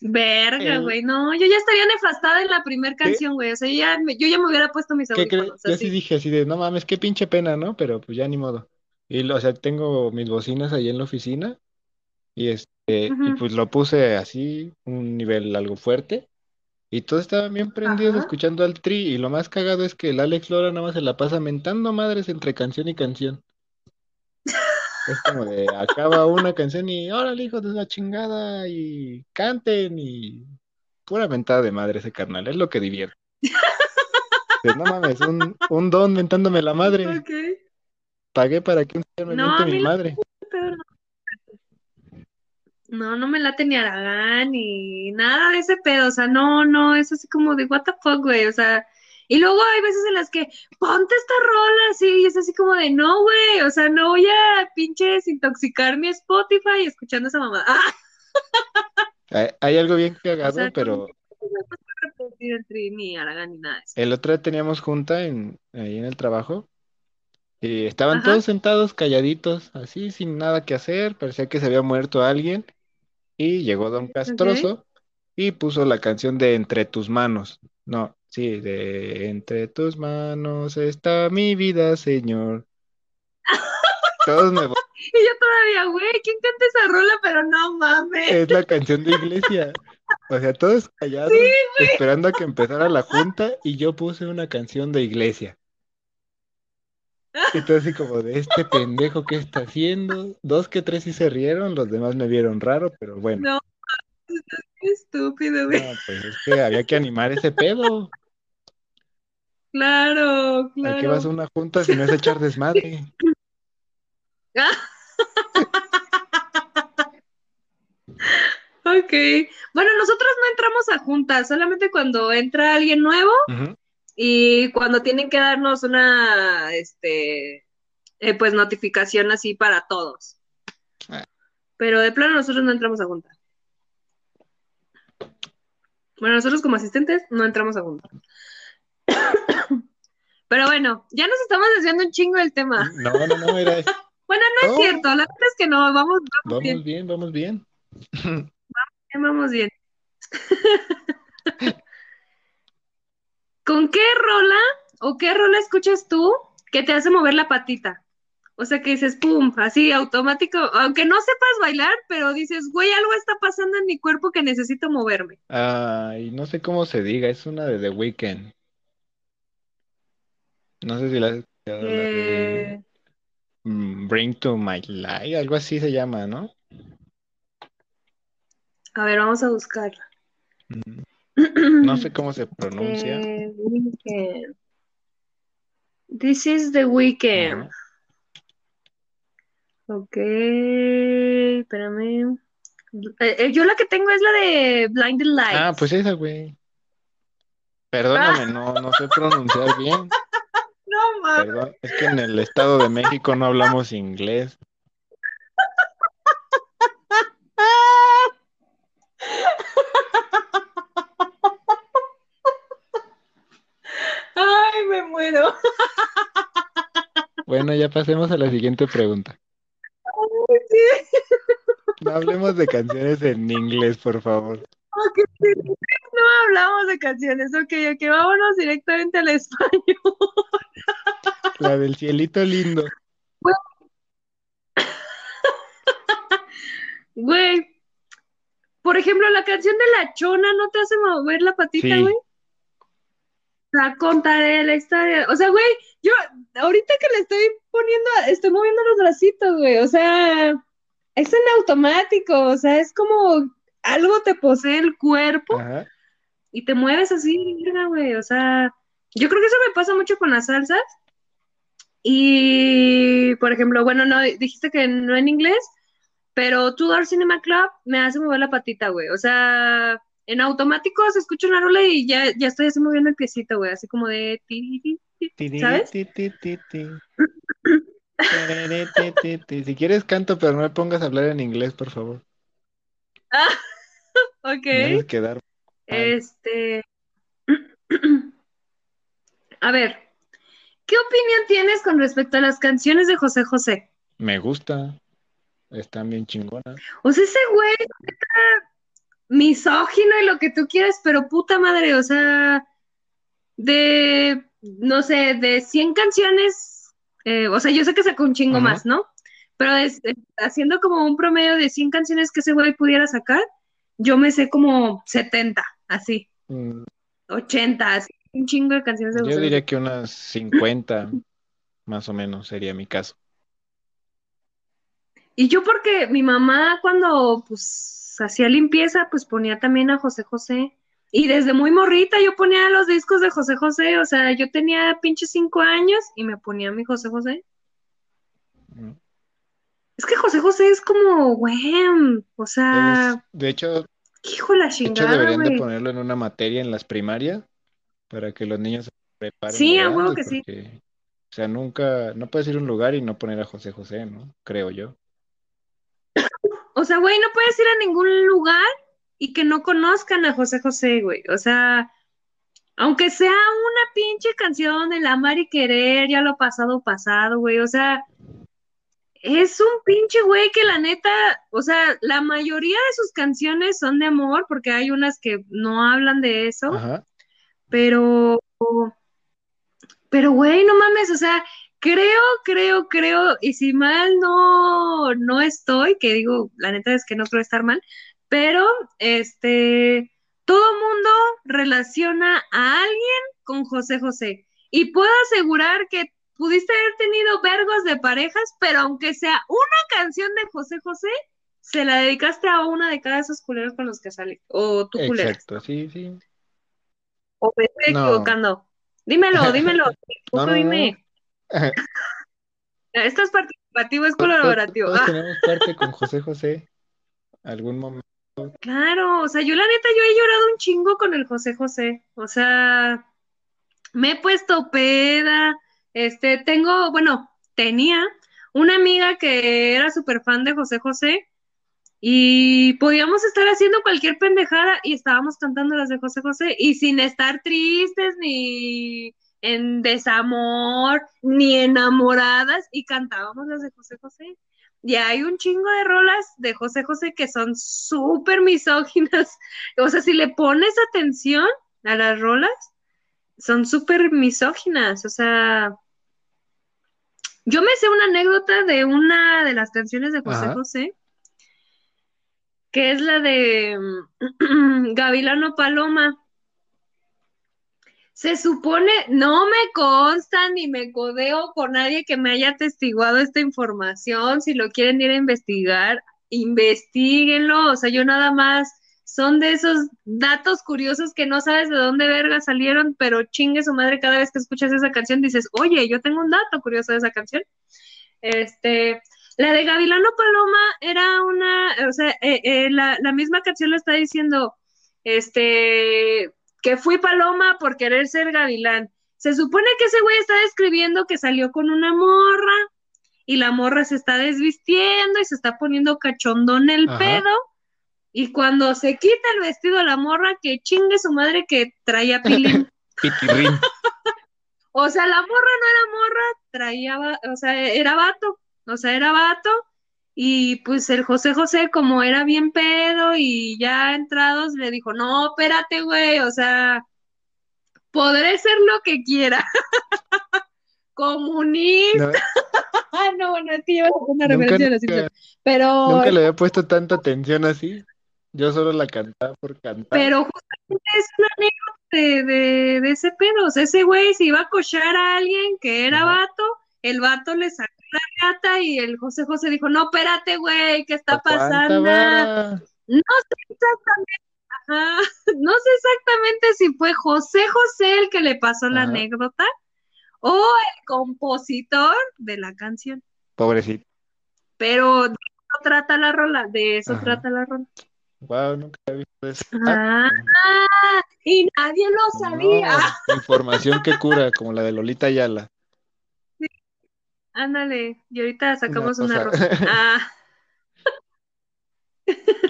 [SPEAKER 1] Verga,
[SPEAKER 2] El-
[SPEAKER 1] güey. No, yo ya estaría nefastada en la primera canción, güey. O sea, yo ya me, yo ya me hubiera puesto mis
[SPEAKER 2] ¿Qué crees?
[SPEAKER 1] audífonos,
[SPEAKER 2] Yo sí
[SPEAKER 1] así.
[SPEAKER 2] dije así de, no mames, qué pinche pena, ¿no? Pero pues ya ni modo. Y, lo- o sea, tengo mis bocinas ahí en la oficina y este, y
[SPEAKER 1] Ujú.
[SPEAKER 2] pues lo puse así, un nivel algo fuerte. Y todos estaban bien prendidos
[SPEAKER 1] Ajá.
[SPEAKER 2] escuchando al Tri. Y lo más cagado es que el Alex Lora nada más se la pasa mentando madres entre canción y canción. Es como de acaba una canción y órale, hijos de la chingada, y canten y pura mentada de madre ese carnal, es lo que divierte. Dices, no mames, un, un don mentándome la madre. Pagué para que un señor me
[SPEAKER 1] No,
[SPEAKER 2] miente mi madre.
[SPEAKER 1] peor no. No, no me late ni Aragán ni nada de ese pedo. O sea, no, no, es así como de what the fuck, güey. O sea, y luego hay veces en las que ponte esta rola así, y es así como de no, güey. O sea, no voy a pinche desintoxicar mi Spotify escuchando esa mamá. Ah,
[SPEAKER 2] Hay, hay algo bien
[SPEAKER 1] o
[SPEAKER 2] cagado,
[SPEAKER 1] sea, no,
[SPEAKER 2] pero
[SPEAKER 1] no el Tri ni Aragán ni nada de eso.
[SPEAKER 2] el otro día teníamos junta en, ahí en el trabajo y estaban
[SPEAKER 1] Ajá,
[SPEAKER 2] todos sentados calladitos, así sin nada que hacer, parecía que se había muerto alguien y llegó Don. Castroso y puso la canción de Entre tus manos. No, sí, de Entre tus manos está mi vida, Señor. Todos me
[SPEAKER 1] Y yo todavía, güey, ¿quién canta esa rola? Pero no mames.
[SPEAKER 2] es la canción de iglesia. O sea, todos callados,
[SPEAKER 1] Sí,
[SPEAKER 2] esperando a que empezara la junta y yo puse una canción de iglesia. Y todo así como de este pendejo que está haciendo. Dos que tres sí se rieron, los demás me vieron raro, pero bueno.
[SPEAKER 1] No, qué estúpido, güey.
[SPEAKER 2] No, pues es que había que animar ese pedo.
[SPEAKER 1] Claro,
[SPEAKER 2] ¿A qué vas a
[SPEAKER 1] claro.
[SPEAKER 2] una junta si no es echar desmadre?
[SPEAKER 1] Ok. Bueno, nosotros no entramos a juntas, solamente cuando entra alguien nuevo. Y cuando tienen que darnos una, este, eh, pues notificación así para todos.
[SPEAKER 2] Ah,
[SPEAKER 1] Pero de plano nosotros no entramos a junta. Bueno, nosotros como asistentes no entramos a junta. Pero bueno, ya nos estamos desviando un chingo del tema.
[SPEAKER 2] No, no, no, era eso.
[SPEAKER 1] Bueno, no es cierto, la verdad es que no, vamos, vamos bien,
[SPEAKER 2] vamos bien, vamos bien.
[SPEAKER 1] vamos bien. ¿Con qué rola o qué rola escuchas tú que te hace mover la patita? O sea, que dices, pum, así automático, aunque no sepas bailar, pero dices, güey, algo está pasando en mi cuerpo que necesito moverme.
[SPEAKER 2] Ay, no sé cómo se diga, es una de The Weeknd. No sé si la has escuchado, la de
[SPEAKER 1] Eh,
[SPEAKER 2] mm, Bring to My Life, algo así se llama, ¿no?
[SPEAKER 1] a ver, vamos a buscarla.
[SPEAKER 2] Mm, No sé cómo se pronuncia.
[SPEAKER 1] The Weeknd. This is the weekend.
[SPEAKER 2] Ajá.
[SPEAKER 1] Ok, espérame. Eh, eh, yo la que tengo es la de Blinded
[SPEAKER 2] Ah,
[SPEAKER 1] Lights.
[SPEAKER 2] pues esa, güey.
[SPEAKER 1] Ah,
[SPEAKER 2] Perdóname, no, no sé pronunciar bien.
[SPEAKER 1] no mames.
[SPEAKER 2] Perdón, es que en el Estado de México no hablamos inglés.
[SPEAKER 1] Ay, me muero.
[SPEAKER 2] Bueno, ya pasemos a la siguiente pregunta. No hablemos de canciones en inglés, por favor.
[SPEAKER 1] No hablamos de canciones, ok, ok, vámonos directamente al español.
[SPEAKER 2] La del cielito lindo.
[SPEAKER 1] Güey, por ejemplo, la canción de La Chona no te hace mover la patita,
[SPEAKER 2] Sí.
[SPEAKER 1] güey. Sea, contaré la historia. O sea, güey, yo ahorita que le estoy poniendo, estoy moviendo los bracitos, güey. O sea, es en automático. O sea, es como algo te posee el cuerpo
[SPEAKER 2] Ajá.
[SPEAKER 1] y te mueves así, güey. O sea, yo creo que eso me pasa mucho con las salsas. Y, por ejemplo, bueno, no, dijiste que no en inglés, pero Tudor Cinema Club me hace mover la patita, güey. O sea, en automático se escucha una rola y ya, ya estoy así moviendo el piecito, güey. Así como de... ti, ti, ti,
[SPEAKER 2] Tiri,
[SPEAKER 1] ¿Sabes?
[SPEAKER 2] Si quieres canto, pero no me pongas a hablar en inglés, por favor.
[SPEAKER 1] Ok.
[SPEAKER 2] Me haces quedar.
[SPEAKER 1] Este. A ver, ¿qué opinión tienes con respecto a las canciones de José José?
[SPEAKER 2] Me gusta. Están bien chingonas.
[SPEAKER 1] O sea, ese güey misógino y lo que tú quieras, pero puta madre, o sea, de, no sé, de 100 canciones, eh, o sea, yo sé que sacó un chingo
[SPEAKER 2] Ajá.
[SPEAKER 1] más, ¿no? Pero es- haciendo como un promedio de 100 canciones que ese güey pudiera sacar, yo me sé como 70, así,
[SPEAKER 2] Mm,
[SPEAKER 1] 80, así, un chingo de canciones de
[SPEAKER 2] Yo
[SPEAKER 1] José
[SPEAKER 2] diría que unas 50, más o menos, sería mi caso.
[SPEAKER 1] Y yo porque mi mamá cuando pues hacía limpieza, pues ponía también a José José. Y desde muy morrita yo ponía los discos de José José, o sea, yo tenía pinche cinco años y me ponía mi José José.
[SPEAKER 2] ¿no?
[SPEAKER 1] Es que José José es como, güey, o
[SPEAKER 2] Es,
[SPEAKER 1] sea,
[SPEAKER 2] de hecho,
[SPEAKER 1] hijo de la
[SPEAKER 2] de hecho
[SPEAKER 1] chingada,
[SPEAKER 2] deberían de ponerlo en una materia en las primarias para que los niños se preparen
[SPEAKER 1] Sí, a huevo que sí.
[SPEAKER 2] o sea, nunca, no puedes ir a un lugar y no poner a José José, ¿no? Creo yo.
[SPEAKER 1] O sea, güey, no puedes ir a ningún lugar y que no conozcan a José José, güey. O sea, aunque sea una pinche canción de amar y querer, ya lo pasado, pasado, güey. O sea, es un pinche güey que la neta, o sea, la mayoría de sus canciones son de amor, porque hay unas que no hablan de eso,
[SPEAKER 2] Ajá.
[SPEAKER 1] pero, pero güey, no mames, o sea, creo, creo, creo, y si mal no, no estoy, que digo, la neta es que no creo estar mal, pero este, todo mundo relaciona a alguien con José José. Y puedo asegurar que pudiste haber tenido vergos de parejas, pero aunque sea una canción de José José, se la dedicaste a una de cada esos culeros con los que sale. O tú culera.
[SPEAKER 2] Exacto, sí, sí.
[SPEAKER 1] O me estoy
[SPEAKER 2] No.
[SPEAKER 1] equivocando. Dímelo, dímelo.
[SPEAKER 2] No.
[SPEAKER 1] dime. Esto es participativo, es
[SPEAKER 2] Todos-
[SPEAKER 1] colaborativo.
[SPEAKER 2] Todos
[SPEAKER 1] Ah,
[SPEAKER 2] tenemos parte con José José. Algún momento.
[SPEAKER 1] claro, o sea, yo la neta, yo he llorado un chingo con el José José. O sea, me he puesto peda. Este, tengo, bueno, tenía una amiga que era súper fan de José José y podíamos estar haciendo cualquier pendejada y estábamos cantando las de José José y sin estar tristes ni en desamor ni enamoradas y cantábamos las de José José. Y hay un chingo de rolas de José José que son súper misóginas. O sea, si le pones atención a las rolas, son súper misóginas. O sea, yo me sé una anécdota de una de las canciones de José
[SPEAKER 2] Ajá.
[SPEAKER 1] José, que es la de mm, Gavilano Paloma. Se supone, no me consta ni me codeo con nadie que me haya atestiguado esta información. Si lo quieren ir a investigar, investiguenlo. O sea, yo nada más son de esos datos curiosos que no sabes de dónde verga salieron, pero chingue su madre cada vez que escuchas esa canción dices, oye, yo tengo un dato curioso de esa canción. Este, la de Gavilano Paloma era una, o sea, eh, eh, la, la misma canción lo está diciendo, este, que fui paloma por querer ser gavilán. Se supone que ese güey está describiendo que salió con una morra y la morra se está desvistiendo y se está poniendo cachondón el
[SPEAKER 2] Ajá.
[SPEAKER 1] pedo. Y cuando se quita el vestido la morra, que chingue su madre que traía pilín.
[SPEAKER 2] Pitirrín.
[SPEAKER 1] O sea, la morra no era morra, traía, o sea, era vato, o sea, era vato. Y pues el José José, como era bien pedo y ya entrados, le dijo, no, espérate, güey, o sea, podré ser lo que quiera. Comunista.
[SPEAKER 2] No,
[SPEAKER 1] no, bueno, es que lleva una
[SPEAKER 2] nunca,
[SPEAKER 1] referencia de los
[SPEAKER 2] nunca.
[SPEAKER 1] Pero,
[SPEAKER 2] nunca le había puesto tanta atención así. Yo solo la cantaba por cantar.
[SPEAKER 1] pero justamente es una anécdota de, de, de ese pedo. O sea, ese güey se iba a cochar a alguien que era
[SPEAKER 2] Ajá.
[SPEAKER 1] vato, el vato le sacó la gata y el José José dijo, no, espérate, güey, ¿qué está
[SPEAKER 2] ¿Cuánta
[SPEAKER 1] pasando?
[SPEAKER 2] vara?
[SPEAKER 1] No sé exactamente, ajá, no sé exactamente si fue José José el que le pasó la anécdota o el compositor de la canción.
[SPEAKER 2] Pobrecito.
[SPEAKER 1] Pero de eso trata la rola, de eso
[SPEAKER 2] Ajá.
[SPEAKER 1] trata la rola.
[SPEAKER 2] Wow, nunca había visto eso. Ah,
[SPEAKER 1] Ah, y nadie lo sabía.
[SPEAKER 2] no, información que cura, como la de Lolita Ayala.
[SPEAKER 1] Ándale, y ahorita sacamos
[SPEAKER 2] Una
[SPEAKER 1] una
[SPEAKER 2] rosa.
[SPEAKER 1] Ah,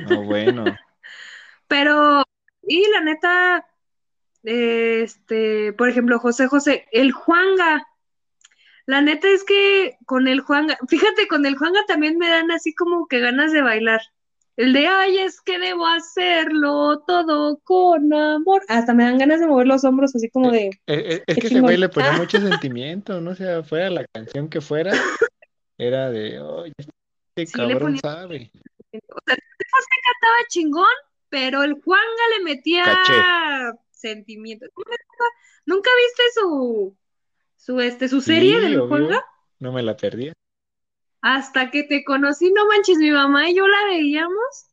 [SPEAKER 2] No, bueno.
[SPEAKER 1] pero, y la neta, este, por ejemplo, José José, el Juanga. La neta es que con el Juanga, fíjate, con el Juanga también me dan así como que ganas de bailar. El de, ay, es que debo hacerlo todo con amor. Hasta me dan ganas de mover los hombros así como de,
[SPEAKER 2] Eh, eh, es que ese güey le ponía
[SPEAKER 1] Ah.
[SPEAKER 2] mucho sentimiento, no sea, fuera la canción que fuera, era de, oye, este
[SPEAKER 1] Sí, le
[SPEAKER 2] cabrón
[SPEAKER 1] ponía-
[SPEAKER 2] sabe.
[SPEAKER 1] O sea, José cantaba chingón, pero el Juanga le metía
[SPEAKER 2] Caché.
[SPEAKER 1] sentimiento. ¿Nunca, viste su, su, este, su serie
[SPEAKER 2] Sí,
[SPEAKER 1] del
[SPEAKER 2] obvio,
[SPEAKER 1] Juanga?
[SPEAKER 2] no me la perdía.
[SPEAKER 1] Hasta que te conocí, no manches, mi mamá y yo la veíamos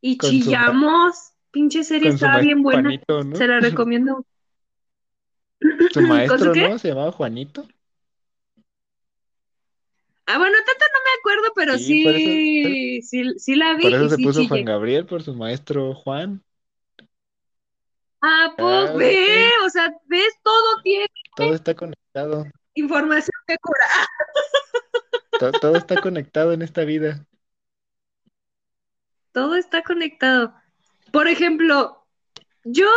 [SPEAKER 1] y
[SPEAKER 2] Con su
[SPEAKER 1] chillamos. Pinche serie
[SPEAKER 2] su
[SPEAKER 1] estaba bien buena.
[SPEAKER 2] Juanito, ¿no?
[SPEAKER 1] Se la recomiendo.
[SPEAKER 2] Su
[SPEAKER 1] ¿Con su
[SPEAKER 2] maestro,
[SPEAKER 1] qué?
[SPEAKER 2] ¿no? Se llamaba Juanito.
[SPEAKER 1] Ah, bueno, tanto no me acuerdo, pero
[SPEAKER 2] Sí, eso-
[SPEAKER 1] sí, sí, la vi
[SPEAKER 2] Por eso
[SPEAKER 1] y
[SPEAKER 2] se
[SPEAKER 1] sí
[SPEAKER 2] puso
[SPEAKER 1] chillé.
[SPEAKER 2] Juan Gabriel, por su maestro Juan.
[SPEAKER 1] Ah, pues
[SPEAKER 2] Ah,
[SPEAKER 1] ve, o sea, ves, todo tiene
[SPEAKER 2] Todo está conectado.
[SPEAKER 1] información que cura.
[SPEAKER 2] To- todo está conectado en esta vida.
[SPEAKER 1] Todo está conectado. Por ejemplo, yo,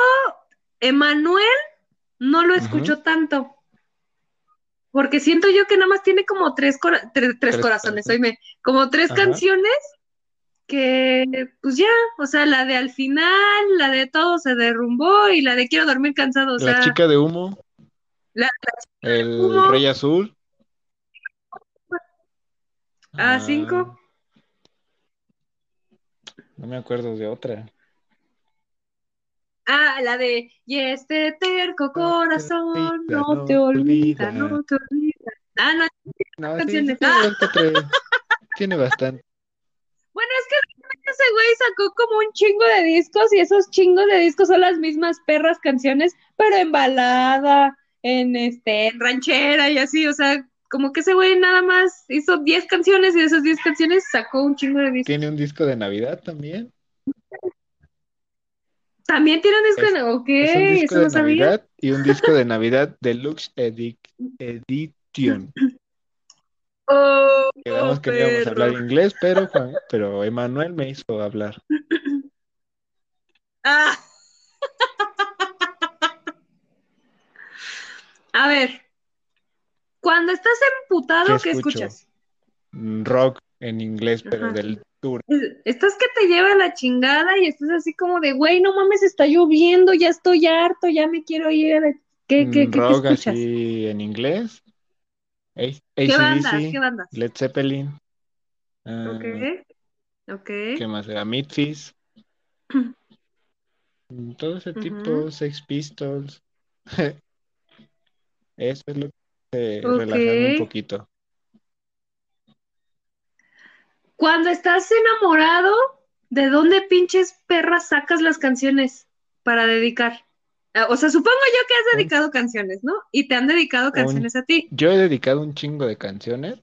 [SPEAKER 1] Emanuel, no lo escucho tanto. Porque siento yo que nada más tiene como tres, cora- tre- tres
[SPEAKER 2] Tres
[SPEAKER 1] corazones, oíme, como tres
[SPEAKER 2] Ajá.
[SPEAKER 1] canciones que, pues ya, o sea, la de al final, la de todo se derrumbó y la de quiero dormir cansado, o
[SPEAKER 2] La chica de humo,
[SPEAKER 1] la-
[SPEAKER 2] el
[SPEAKER 1] humo.
[SPEAKER 2] rey azul.
[SPEAKER 1] Ah, cinco.
[SPEAKER 2] No me acuerdo de otra.
[SPEAKER 1] ah, la de y este terco corazón
[SPEAKER 2] olvida,
[SPEAKER 1] no
[SPEAKER 2] no
[SPEAKER 1] te
[SPEAKER 2] te
[SPEAKER 1] olvida, no te olvida. Ah, no,
[SPEAKER 2] No, sí,
[SPEAKER 1] canciones.
[SPEAKER 2] sí tiene
[SPEAKER 1] Ah.
[SPEAKER 2] que tres. Tiene bastante.
[SPEAKER 1] Bueno, es que realmente ese güey sacó como un chingo de discos y esos chingos de discos son las mismas perras canciones, pero en balada, en este, en ranchera y así, o sea, como que ese güey nada más hizo 10 canciones y de esas 10 canciones sacó un chingo de discos.
[SPEAKER 2] Tiene un disco de Navidad también.
[SPEAKER 1] También tiene un disco
[SPEAKER 2] Es-
[SPEAKER 1] de ok,
[SPEAKER 2] Es un disco
[SPEAKER 1] eso
[SPEAKER 2] de
[SPEAKER 1] no sabía.
[SPEAKER 2] Navidad y un disco de Navidad Deluxe Edi- Edition.
[SPEAKER 1] Oh,
[SPEAKER 2] Quedamos que no íbamos a
[SPEAKER 1] perro.
[SPEAKER 2] hablar inglés, pero Juan, pero Emanuel me hizo hablar.
[SPEAKER 1] Ah. A ver, cuando estás emputado,
[SPEAKER 2] ¿Qué
[SPEAKER 1] ¿qué escuchas?
[SPEAKER 2] Mm, Rock en inglés, pero
[SPEAKER 1] Ajá.
[SPEAKER 2] del tour.
[SPEAKER 1] Estás que te lleva la chingada y estás así como de, güey, no mames, está lloviendo, ya estoy harto, ya me quiero ir. ¿Qué, qué,
[SPEAKER 2] Mm,
[SPEAKER 1] qué, qué
[SPEAKER 2] Rock
[SPEAKER 1] escuchas?
[SPEAKER 2] así en inglés. A-
[SPEAKER 1] ¿Qué bandas?
[SPEAKER 2] AC/DC,
[SPEAKER 1] ¿Qué bandas?
[SPEAKER 2] Led Zeppelin. ah,
[SPEAKER 1] Ok, ok.
[SPEAKER 2] ¿qué más era? Midfish. Mm, Todo ese tipo. Sex Pistols. Eso es lo que relajarme un poquito.
[SPEAKER 1] Cuando estás enamorado, ¿de dónde pinches perras sacas las canciones para dedicar? Ah, O sea, supongo yo que has
[SPEAKER 2] Un-
[SPEAKER 1] dedicado canciones, ¿no? Y te han dedicado canciones a ti.
[SPEAKER 2] Yo he dedicado un chingo de canciones.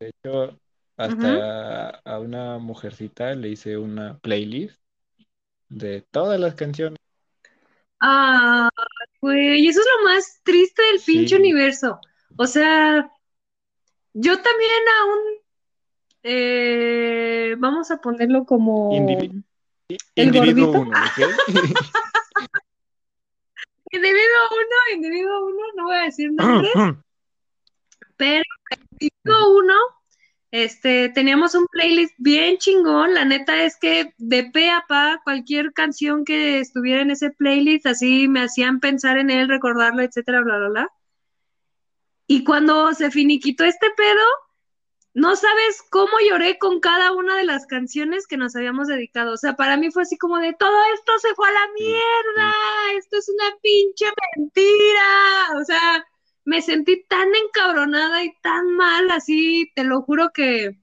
[SPEAKER 2] De hecho, hasta a una mujercita le hice una playlist de todas las canciones.
[SPEAKER 1] Ah, güey, eso es lo más triste del pinche
[SPEAKER 2] Sí.
[SPEAKER 1] universo. O sea, yo también aún, eh, vamos a ponerlo como
[SPEAKER 2] Indivi-
[SPEAKER 1] ¿El
[SPEAKER 2] Individuo
[SPEAKER 1] gordito?
[SPEAKER 2] uno,
[SPEAKER 1] individuo uno, individuo uno, no voy a decir nombres, pero individuo uno, este, teníamos un playlist bien chingón, la neta es que de pe a pa, cualquier canción que estuviera en ese playlist, así me hacían pensar en él, recordarlo, etcétera, bla, bla, bla. Y cuando se finiquitó este pedo, no sabes cómo lloré con cada una de las canciones que nos habíamos dedicado. O sea, para mí fue así como de todo esto se fue a la mierda, esto es una pinche mentira. O sea, me sentí tan encabronada y tan mal, así, te lo juro que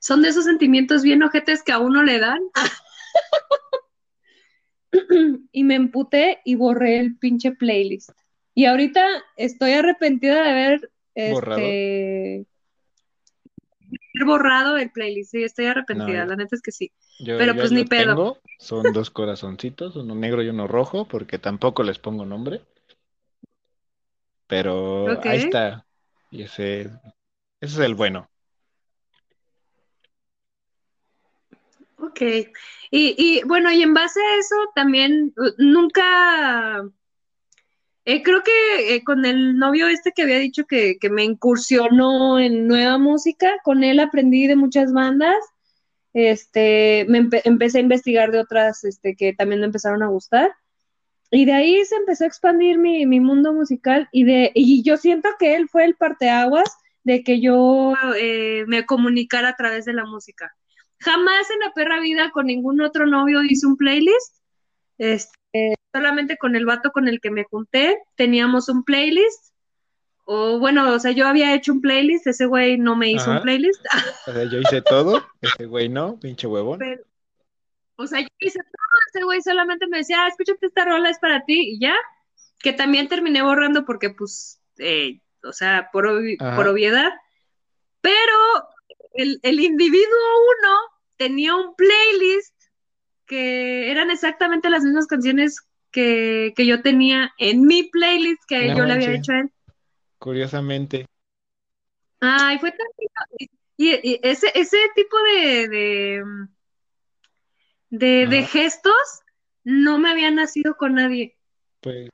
[SPEAKER 1] son de esos sentimientos bien ojetes que a uno le dan. y me emputé y borré el pinche playlist. Y ahorita estoy arrepentida de haber este, borrado el playlist. Sí, estoy arrepentida, la neta es que sí. Pero pues ni pedo.
[SPEAKER 2] Son dos corazoncitos, uno negro y uno rojo, porque tampoco les pongo nombre. Pero ahí está. Y ese, ese es el bueno.
[SPEAKER 1] Ok. Y, y bueno, y en base a eso también nunca eh, creo que eh, con el novio este que había dicho que, me incursionó en nueva música, con él aprendí de muchas bandas. Este, me empecé a investigar de otras este, que también me empezaron a gustar. Y de ahí se empezó a expandir mi, mundo musical y, de, y yo siento que él fue el parteaguas de que yo eh, me comunicara a través de la música. Jamás en la perra vida con ningún otro novio hice un playlist. Este, solamente con el vato con el que me junté, teníamos un playlist. O bueno, o sea, yo había hecho un playlist, ese güey no me hizo un playlist.
[SPEAKER 2] O sea, yo hice todo, ese güey no, pinche huevón.
[SPEAKER 1] O sea, yo hice todo, ese güey solamente me decía, ah, escúchate, esta rola es para ti, y ya. Que también terminé borrando porque, pues, eh, o sea, por, por obviedad. Pero el, el individuo uno tenía un playlist que eran exactamente las mismas canciones que, yo tenía en mi playlist que yo le había hecho a él.
[SPEAKER 2] Curiosamente.
[SPEAKER 1] Ay, fue tan y, ese, ese tipo de, de, de, gestos no me había nacido con nadie.
[SPEAKER 2] Pues.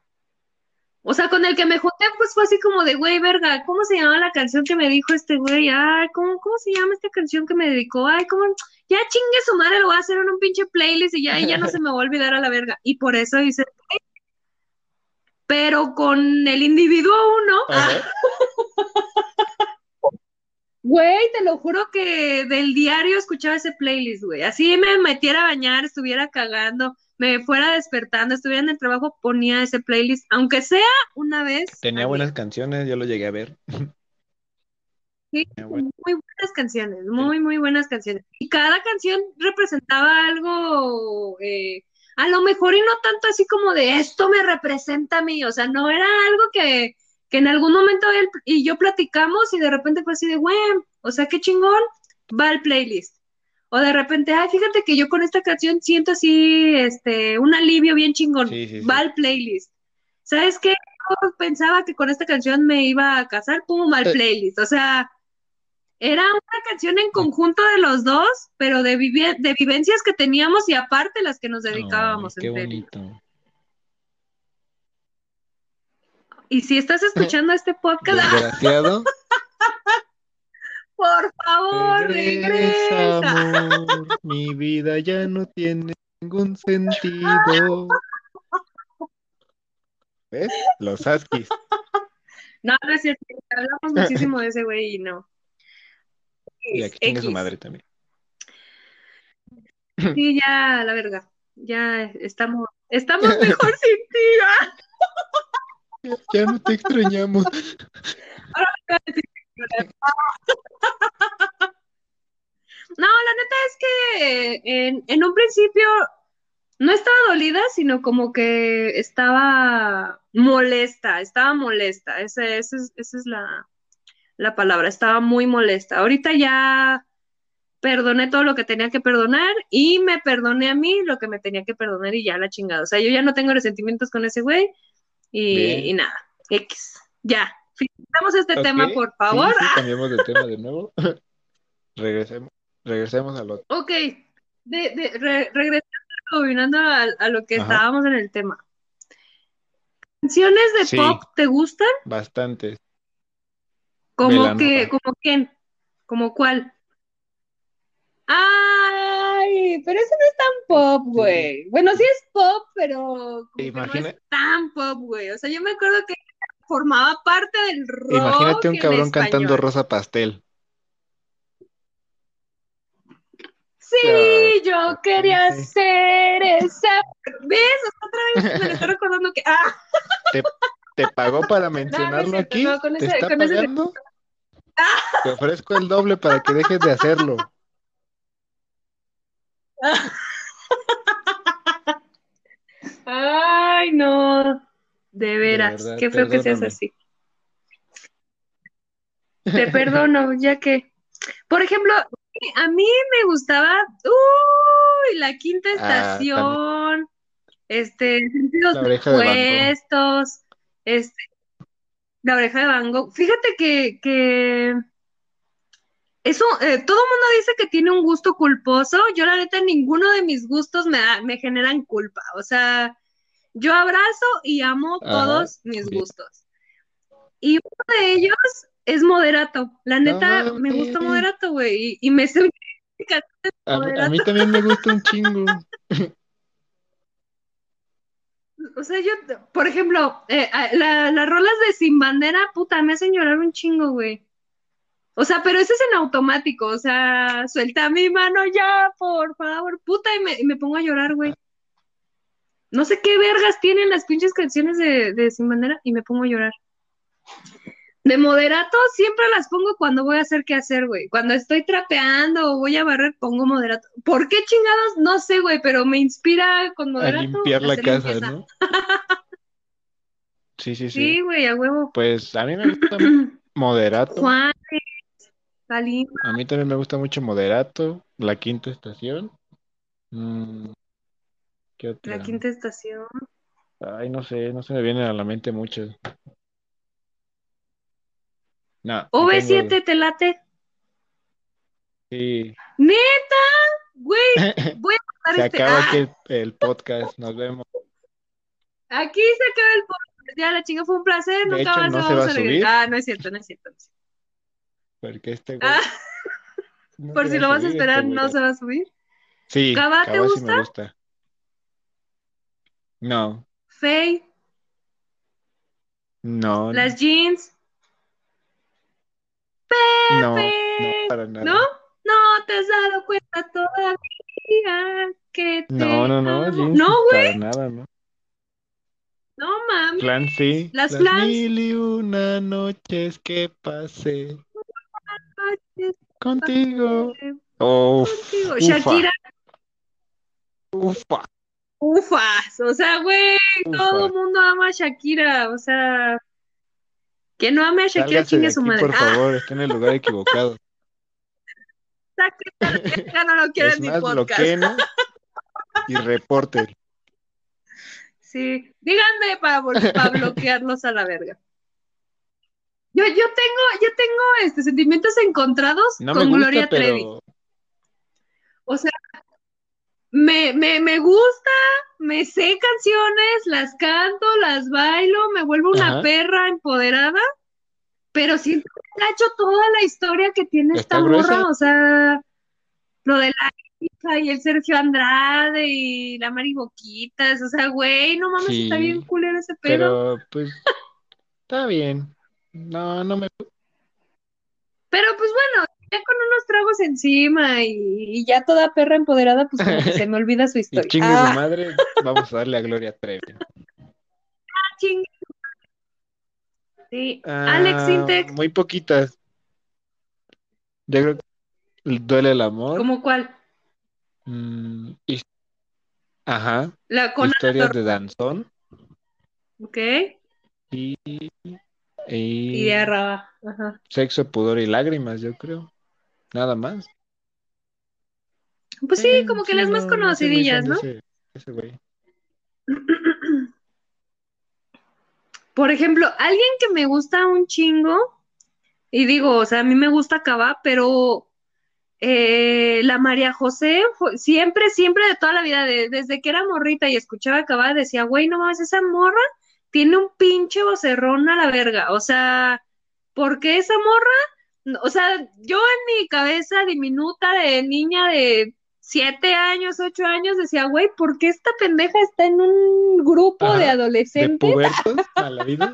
[SPEAKER 1] O sea, con el que me junté, pues fue así como de, güey, verga, ¿cómo se llama la canción que me dijo este güey? Ay, ¿cómo, ¿cómo se llama esta canción que me dedicó? Ay, ¿cómo? ya chingue su madre, lo voy a hacer en un pinche playlist y ya, ya no se me va a olvidar a la verga. Y por eso hice. Pero con el individuo uno. Güey, te lo juro que del diario escuchaba ese playlist, güey. Así me metiera a bañar, estuviera cagando, me fuera despertando, estuviera en el trabajo, ponía ese playlist, aunque sea una vez.
[SPEAKER 2] Tenía buenas canciones, yo lo llegué a ver.
[SPEAKER 1] muy buenas canciones, muy, muy buenas canciones. Y cada canción representaba algo, eh, a lo mejor y no tanto así como de esto me representa a mí, o sea, no era algo que, que en algún momento él y yo platicamos y de repente fue así de, bueno, o sea, qué chingón, va al playlist. O de repente, ay, fíjate que yo con esta canción siento así, este, un alivio bien chingón, va al playlist. ¿Sabes qué? Yo pensaba que con esta canción me iba a casar, pum, al eh. playlist. O sea, era una canción en conjunto de los dos, pero de, de vivencias que teníamos y aparte las que nos dedicábamos.
[SPEAKER 2] qué bonito.
[SPEAKER 1] Y si estás escuchando este podcast,
[SPEAKER 2] desgraciado,
[SPEAKER 1] por favor, regresa.
[SPEAKER 2] Amor, mi vida ya no tiene ningún sentido. ¿Ves? Los Askis.
[SPEAKER 1] No, no es cierto. Hablamos muchísimo de ese güey y no.
[SPEAKER 2] Y aquí tiene su madre también.
[SPEAKER 1] Sí, ya, la verga. Ya estamos, estamos mejor sin ti.
[SPEAKER 2] Ya, no te extrañamos.
[SPEAKER 1] No, la neta es que en, en, un principio no estaba dolida, sino como que estaba molesta, estaba molesta. Esa, esa es la, la palabra, estaba muy molesta. Ahorita ya perdoné todo lo que tenía que perdonar y me perdoné a mí lo que me tenía que perdonar y ya la chingada. O sea, yo ya no tengo resentimientos con ese güey y, nada, X. Ya, finalizamos este tema, por favor.
[SPEAKER 2] Sí, cambiamos de tema de nuevo. regresemos, regresemos al otro.
[SPEAKER 1] Ok, de, de, regresando a, lo que estábamos en el tema. canciones de
[SPEAKER 2] Sí.
[SPEAKER 1] pop te gustan?
[SPEAKER 2] Bastantes. Belanova.
[SPEAKER 1] que, como quién, como cuál. Pero eso no es tan pop, güey. Bueno, sí es pop, pero no es tan pop, güey. O sea, yo me acuerdo que formaba parte del rock
[SPEAKER 2] Imagínate un cabrón cantando. Rosa Pastel.
[SPEAKER 1] Sí, yo quería
[SPEAKER 2] sí.
[SPEAKER 1] ser esa. ¿Ves? Otra vez me estoy recordando que. Ah,
[SPEAKER 2] ¿Te, te pagó para mencionarlo aquí?
[SPEAKER 1] no, con
[SPEAKER 2] ¿Te
[SPEAKER 1] ese-
[SPEAKER 2] está
[SPEAKER 1] con ese-
[SPEAKER 2] pagando? Te ofrezco el doble para que dejes de hacerlo.
[SPEAKER 1] Ay, no. De veras,
[SPEAKER 2] verdad,
[SPEAKER 1] qué feo que seas así. Te perdono, ya que. Por ejemplo, a mí me gustaba. Uy, la quinta
[SPEAKER 2] Ah,
[SPEAKER 1] estación. este, sentidos opuestos. Este, la oreja de Van Gogh. Fíjate que, que eso, eh, todo el mundo dice que tiene un gusto culposo. Yo, la neta, ninguno de mis gustos me, da- me generan culpa. O sea, yo abrazo y amo
[SPEAKER 2] Ajá,
[SPEAKER 1] todos mis
[SPEAKER 2] bien.
[SPEAKER 1] gustos. Y uno de ellos es moderato. La neta,
[SPEAKER 2] No
[SPEAKER 1] me gusta moderato, güey. Y, y me sé
[SPEAKER 2] A, a mí también me gusta un chingo.
[SPEAKER 1] O sea, yo, por ejemplo, eh, la- las rolas de Sin Bandera, puta, me hacen llorar un chingo, güey. O sea, pero ese es en automático, o sea, suelta mi mano ya, por favor, puta, y me, y me pongo a llorar, güey. No sé qué vergas tienen las pinches canciones de, de Sin Bandera y me pongo a llorar. De moderato siempre las pongo cuando voy a hacer qué hacer, güey. Cuando estoy trapeando o voy a barrer, pongo moderato. ¿Por qué chingados? No sé, güey, pero me inspira con
[SPEAKER 2] A
[SPEAKER 1] moderato
[SPEAKER 2] limpiar la casa,
[SPEAKER 1] limpieza.
[SPEAKER 2] ¿no? Sí, sí, sí.
[SPEAKER 1] Sí, güey, a huevo.
[SPEAKER 2] Pues a mí me gusta Moderato.
[SPEAKER 1] Juan,
[SPEAKER 2] A mí también me gusta mucho Moderato. La Quinta Estación. Mm, ¿qué otra?
[SPEAKER 1] La quinta estación.
[SPEAKER 2] Ay, no sé, no se me vienen a la mente muchas. No, no
[SPEAKER 1] OV7,
[SPEAKER 2] tengo-
[SPEAKER 1] ¿te late?
[SPEAKER 2] Sí,
[SPEAKER 1] ¡Neta! Güey, voy a
[SPEAKER 2] se
[SPEAKER 1] este.
[SPEAKER 2] acaba
[SPEAKER 1] Ah,
[SPEAKER 2] aquí el, el podcast. Nos vemos.
[SPEAKER 1] aquí se acaba el podcast. Ya, la chinga fue un placer. Nunca más
[SPEAKER 2] no
[SPEAKER 1] vamos
[SPEAKER 2] va
[SPEAKER 1] a
[SPEAKER 2] a
[SPEAKER 1] regresar. Ah, no es cierto, no es cierto. no es cierto.
[SPEAKER 2] Porque este güey
[SPEAKER 1] Ah,
[SPEAKER 2] no
[SPEAKER 1] por si lo vas a esperar,
[SPEAKER 2] este
[SPEAKER 1] no se va a subir.
[SPEAKER 2] Sí,
[SPEAKER 1] ¿Cabá te
[SPEAKER 2] Cabá sí me
[SPEAKER 1] gusta?
[SPEAKER 2] No,
[SPEAKER 1] Faye,
[SPEAKER 2] no,
[SPEAKER 1] las jeans.
[SPEAKER 2] no, no,
[SPEAKER 1] Pepe.
[SPEAKER 2] para nada.
[SPEAKER 1] ¿No? No te has dado cuenta todavía que te
[SPEAKER 2] No, no, no, jeans,
[SPEAKER 1] No, güey.
[SPEAKER 2] para nada, ¿no?
[SPEAKER 1] No mames.
[SPEAKER 2] Sí,
[SPEAKER 1] Las
[SPEAKER 2] las mil y una noches que pasé contigo. Uf,
[SPEAKER 1] Contigo.
[SPEAKER 2] ufa,
[SPEAKER 1] Shakira,
[SPEAKER 2] ufa,
[SPEAKER 1] ufas. O sea, güey, todo el mundo ama a Shakira. O sea, que no ame a Shakira, chingue su madre.
[SPEAKER 2] por
[SPEAKER 1] Ah,
[SPEAKER 2] favor, está en el lugar equivocado.
[SPEAKER 1] sáquenla a la verga, no lo quiero
[SPEAKER 2] Es
[SPEAKER 1] en mi
[SPEAKER 2] más,
[SPEAKER 1] podcast.
[SPEAKER 2] y reporte.
[SPEAKER 1] Sí, díganme para, para bloquearlos a la verga. Yo, yo tengo, yo tengo este, sentimientos encontrados
[SPEAKER 2] No
[SPEAKER 1] con
[SPEAKER 2] gusta,
[SPEAKER 1] Gloria Trevi.
[SPEAKER 2] pero
[SPEAKER 1] O sea, me, me, me gusta, me sé canciones, las canto, las bailo, me vuelvo una
[SPEAKER 2] Ajá.
[SPEAKER 1] perra empoderada, pero siento que ha hecho toda la historia que tiene esta
[SPEAKER 2] gruesa.
[SPEAKER 1] morra, o sea, lo de la hija y el Sergio Andrade y la Mari Boquitas, o sea, güey, no mames, está bien culero ese pedo.
[SPEAKER 2] pero pues está bien. No, no me
[SPEAKER 1] Pero pues bueno, ya con unos tragos encima y, y ya toda perra empoderada, pues como que se me olvida su
[SPEAKER 2] Y
[SPEAKER 1] historia.
[SPEAKER 2] chingue su
[SPEAKER 1] Ah,
[SPEAKER 2] madre, vamos a darle a Gloria Trevi.
[SPEAKER 1] chingue. Sí, Alex
[SPEAKER 2] Ah,
[SPEAKER 1] Intec,
[SPEAKER 2] muy poquitas. Yo creo que duele el amor.
[SPEAKER 1] ¿como cuál?
[SPEAKER 2] Mm, ajá.
[SPEAKER 1] La con
[SPEAKER 2] Historias de danzón.
[SPEAKER 1] ¿ok?
[SPEAKER 2] Y,
[SPEAKER 1] Y
[SPEAKER 2] y
[SPEAKER 1] de Arraba, ajá.
[SPEAKER 2] sexo, pudor y lágrimas, yo creo. Nada más.
[SPEAKER 1] Pues sí,
[SPEAKER 2] Eh,
[SPEAKER 1] como que
[SPEAKER 2] sí,
[SPEAKER 1] las más
[SPEAKER 2] no,
[SPEAKER 1] conocidillas, ¿no?
[SPEAKER 2] ese, ese güey.
[SPEAKER 1] Por ejemplo, alguien que me gusta un chingo, y digo, o sea, a mí me gusta Cava, pero eh, la María José fue- siempre, siempre de toda la vida, de- desde que era morrita y escuchaba Cava, decía, güey, no mames, esa morra tiene un pinche vocerrón a la verga. O sea, porque esa morra, o sea, yo en mi cabeza diminuta de niña de siete años, ocho años, decía, güey, ¿por qué esta pendeja está en un grupo de adolescentes?
[SPEAKER 2] a la vida.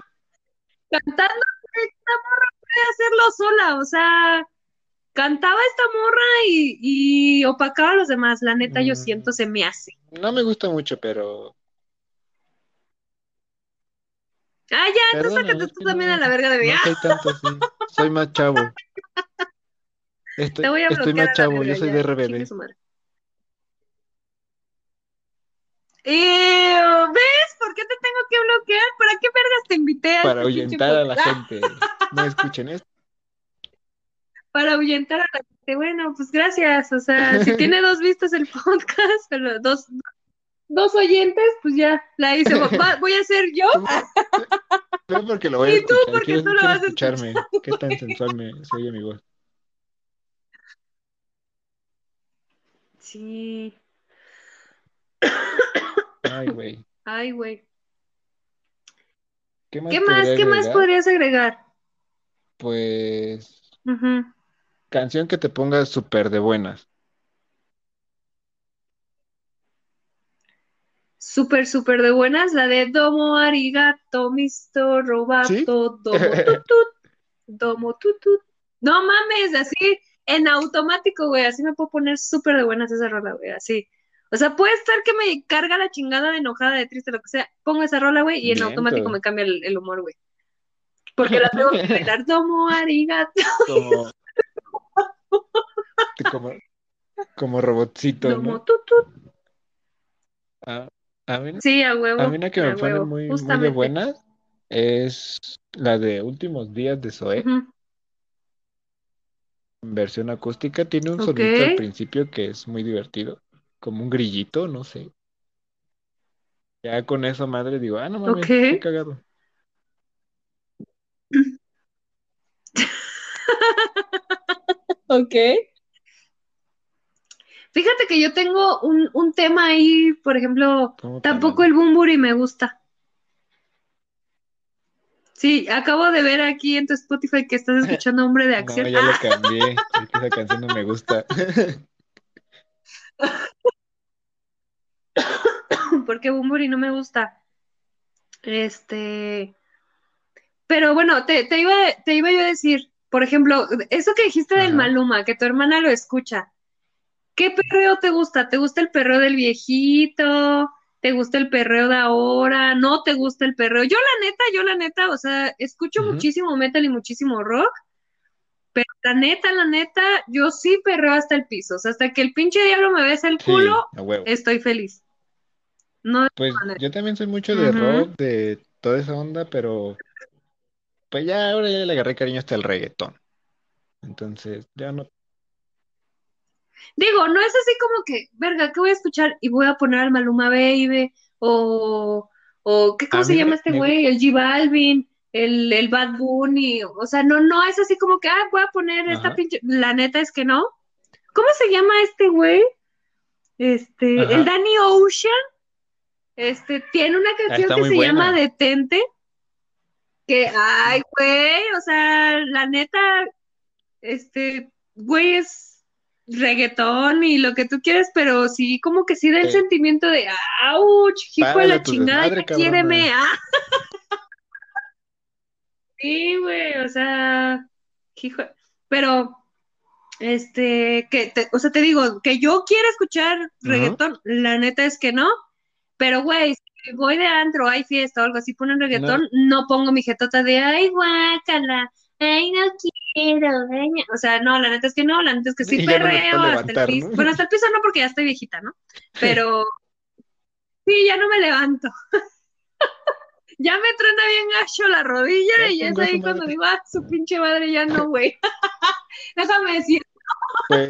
[SPEAKER 1] Cantando, esta morra puede hacerlo sola, o sea, cantaba esta morra y, opacaba a los demás, la neta yo mm. siento se me hace.
[SPEAKER 2] No me gusta mucho, pero...
[SPEAKER 1] Ah, ya, entonces sácate tú también a la verga de mí.
[SPEAKER 2] No soy tanto así, soy más chavo. Estoy, Te voy a estoy más chavo, yo soy de RBD.
[SPEAKER 1] ¿Ves? ¿Por qué te tengo que bloquear? ¿Para qué vergas te invité
[SPEAKER 2] a Para este ahuyentar a la gente. No escuchen esto.
[SPEAKER 1] Para ahuyentar a la gente. Bueno, pues gracias. O sea, si tiene dos vistas el podcast, pero dos, dos oyentes, pues ya la hice. voy a ser yo.
[SPEAKER 2] No, porque lo voy a ¿Y tú? ¿Por qué tú lo vas a escucharme? ¿Qué tan sensual me se oye mi voz?
[SPEAKER 1] Sí.
[SPEAKER 2] Ay, güey.
[SPEAKER 1] Ay, güey. ¿Qué más, ¿Qué más, podrías agregar?
[SPEAKER 2] Pues. Canción que te ponga súper de buenas.
[SPEAKER 1] Súper, súper de buenas, la de Domo Arigato, Misto Robato, Domo Tutut, Domo Tutut. No mames, así en automático, güey, así me puedo poner súper de buenas esa rola, güey, así. O sea, puede estar que me carga la chingada de enojada, de triste, lo que sea. Pongo esa rola, güey, y en automático me cambia el, humor, güey. Porque la tengo que bailar como arigato.
[SPEAKER 2] Como, como, como robotcito, como ¿no? A, a mí,
[SPEAKER 1] sí, a huevo.
[SPEAKER 2] A mí una que me pone muy, muy, de buenas es la de Últimos Días de Zoe. En versión acústica tiene un sonido al principio que es muy divertido como un grillito, no sé. Ya con eso, madre, digo, ah, no mames, qué cagado.
[SPEAKER 1] ok. Fíjate que yo tengo un, un tema ahí, por ejemplo, tampoco el Bumburi me gusta. Sí, acabo de ver aquí en tu Spotify que estás escuchando Hombre de Acción.
[SPEAKER 2] No, ya lo cambié, esa canción no me gusta.
[SPEAKER 1] porque Bumburi no me gusta. Este. Pero bueno, te, iba, te iba yo a decir, por ejemplo, eso que dijiste del Maluma, que tu hermana lo escucha. ¿Qué perreo te gusta? ¿Te gusta el perreo del viejito? ¿Te gusta el perreo de ahora? ¿No te gusta el perreo? Yo la neta, yo la neta, o sea, escucho muchísimo metal y muchísimo rock, pero la neta, la neta, yo sí perreo hasta el piso. O sea, hasta que el pinche diablo me besa el culo, estoy feliz. No,
[SPEAKER 2] pues yo también soy mucho de rock, de toda esa onda, pero pues ya ahora ya le agarré cariño hasta el reggaetón. Entonces, ya no.
[SPEAKER 1] Digo, no es así como que, verga, ¿qué voy a escuchar? Y voy a poner al Maluma Baby, o, o ¿qué, ¿cómo se llama este güey? El G Balvin, el, el Bad Bunny, o sea, no, no es así como que, ah, voy a poner esta pinche, la neta es que no. ¿Cómo se llama este güey? Este, el Danny Ocean, este, tiene una canción que se llama Detente, que, ay, güey, o sea, la neta, este, güey, es reggaetón y lo que tú quieres, pero sí, como que sí da el sentimiento de, ¡auch! Hijo de la chingada, quiéreme, ah. Sí, güey, o sea, hijo, pero, este, que, te, o sea, te digo, que yo quiera escuchar reggaetón, la neta es que no, pero, güey, si voy de antro, hay fiesta o algo así, ponen reggaetón, no, pongo mi jetota de, ay, guácala, ay, no quiero, o sea, no, la neta es que no, la neta es que sí perreo hasta el piso, bueno, hasta el piso no porque ya estoy viejita, ¿no? Pero, sí, ya no me levanto. ya me truena bien gacho la rodilla y es ahí cuando digo, ah, su pinche madre ya no, güey. Déjame decir.
[SPEAKER 2] Pues,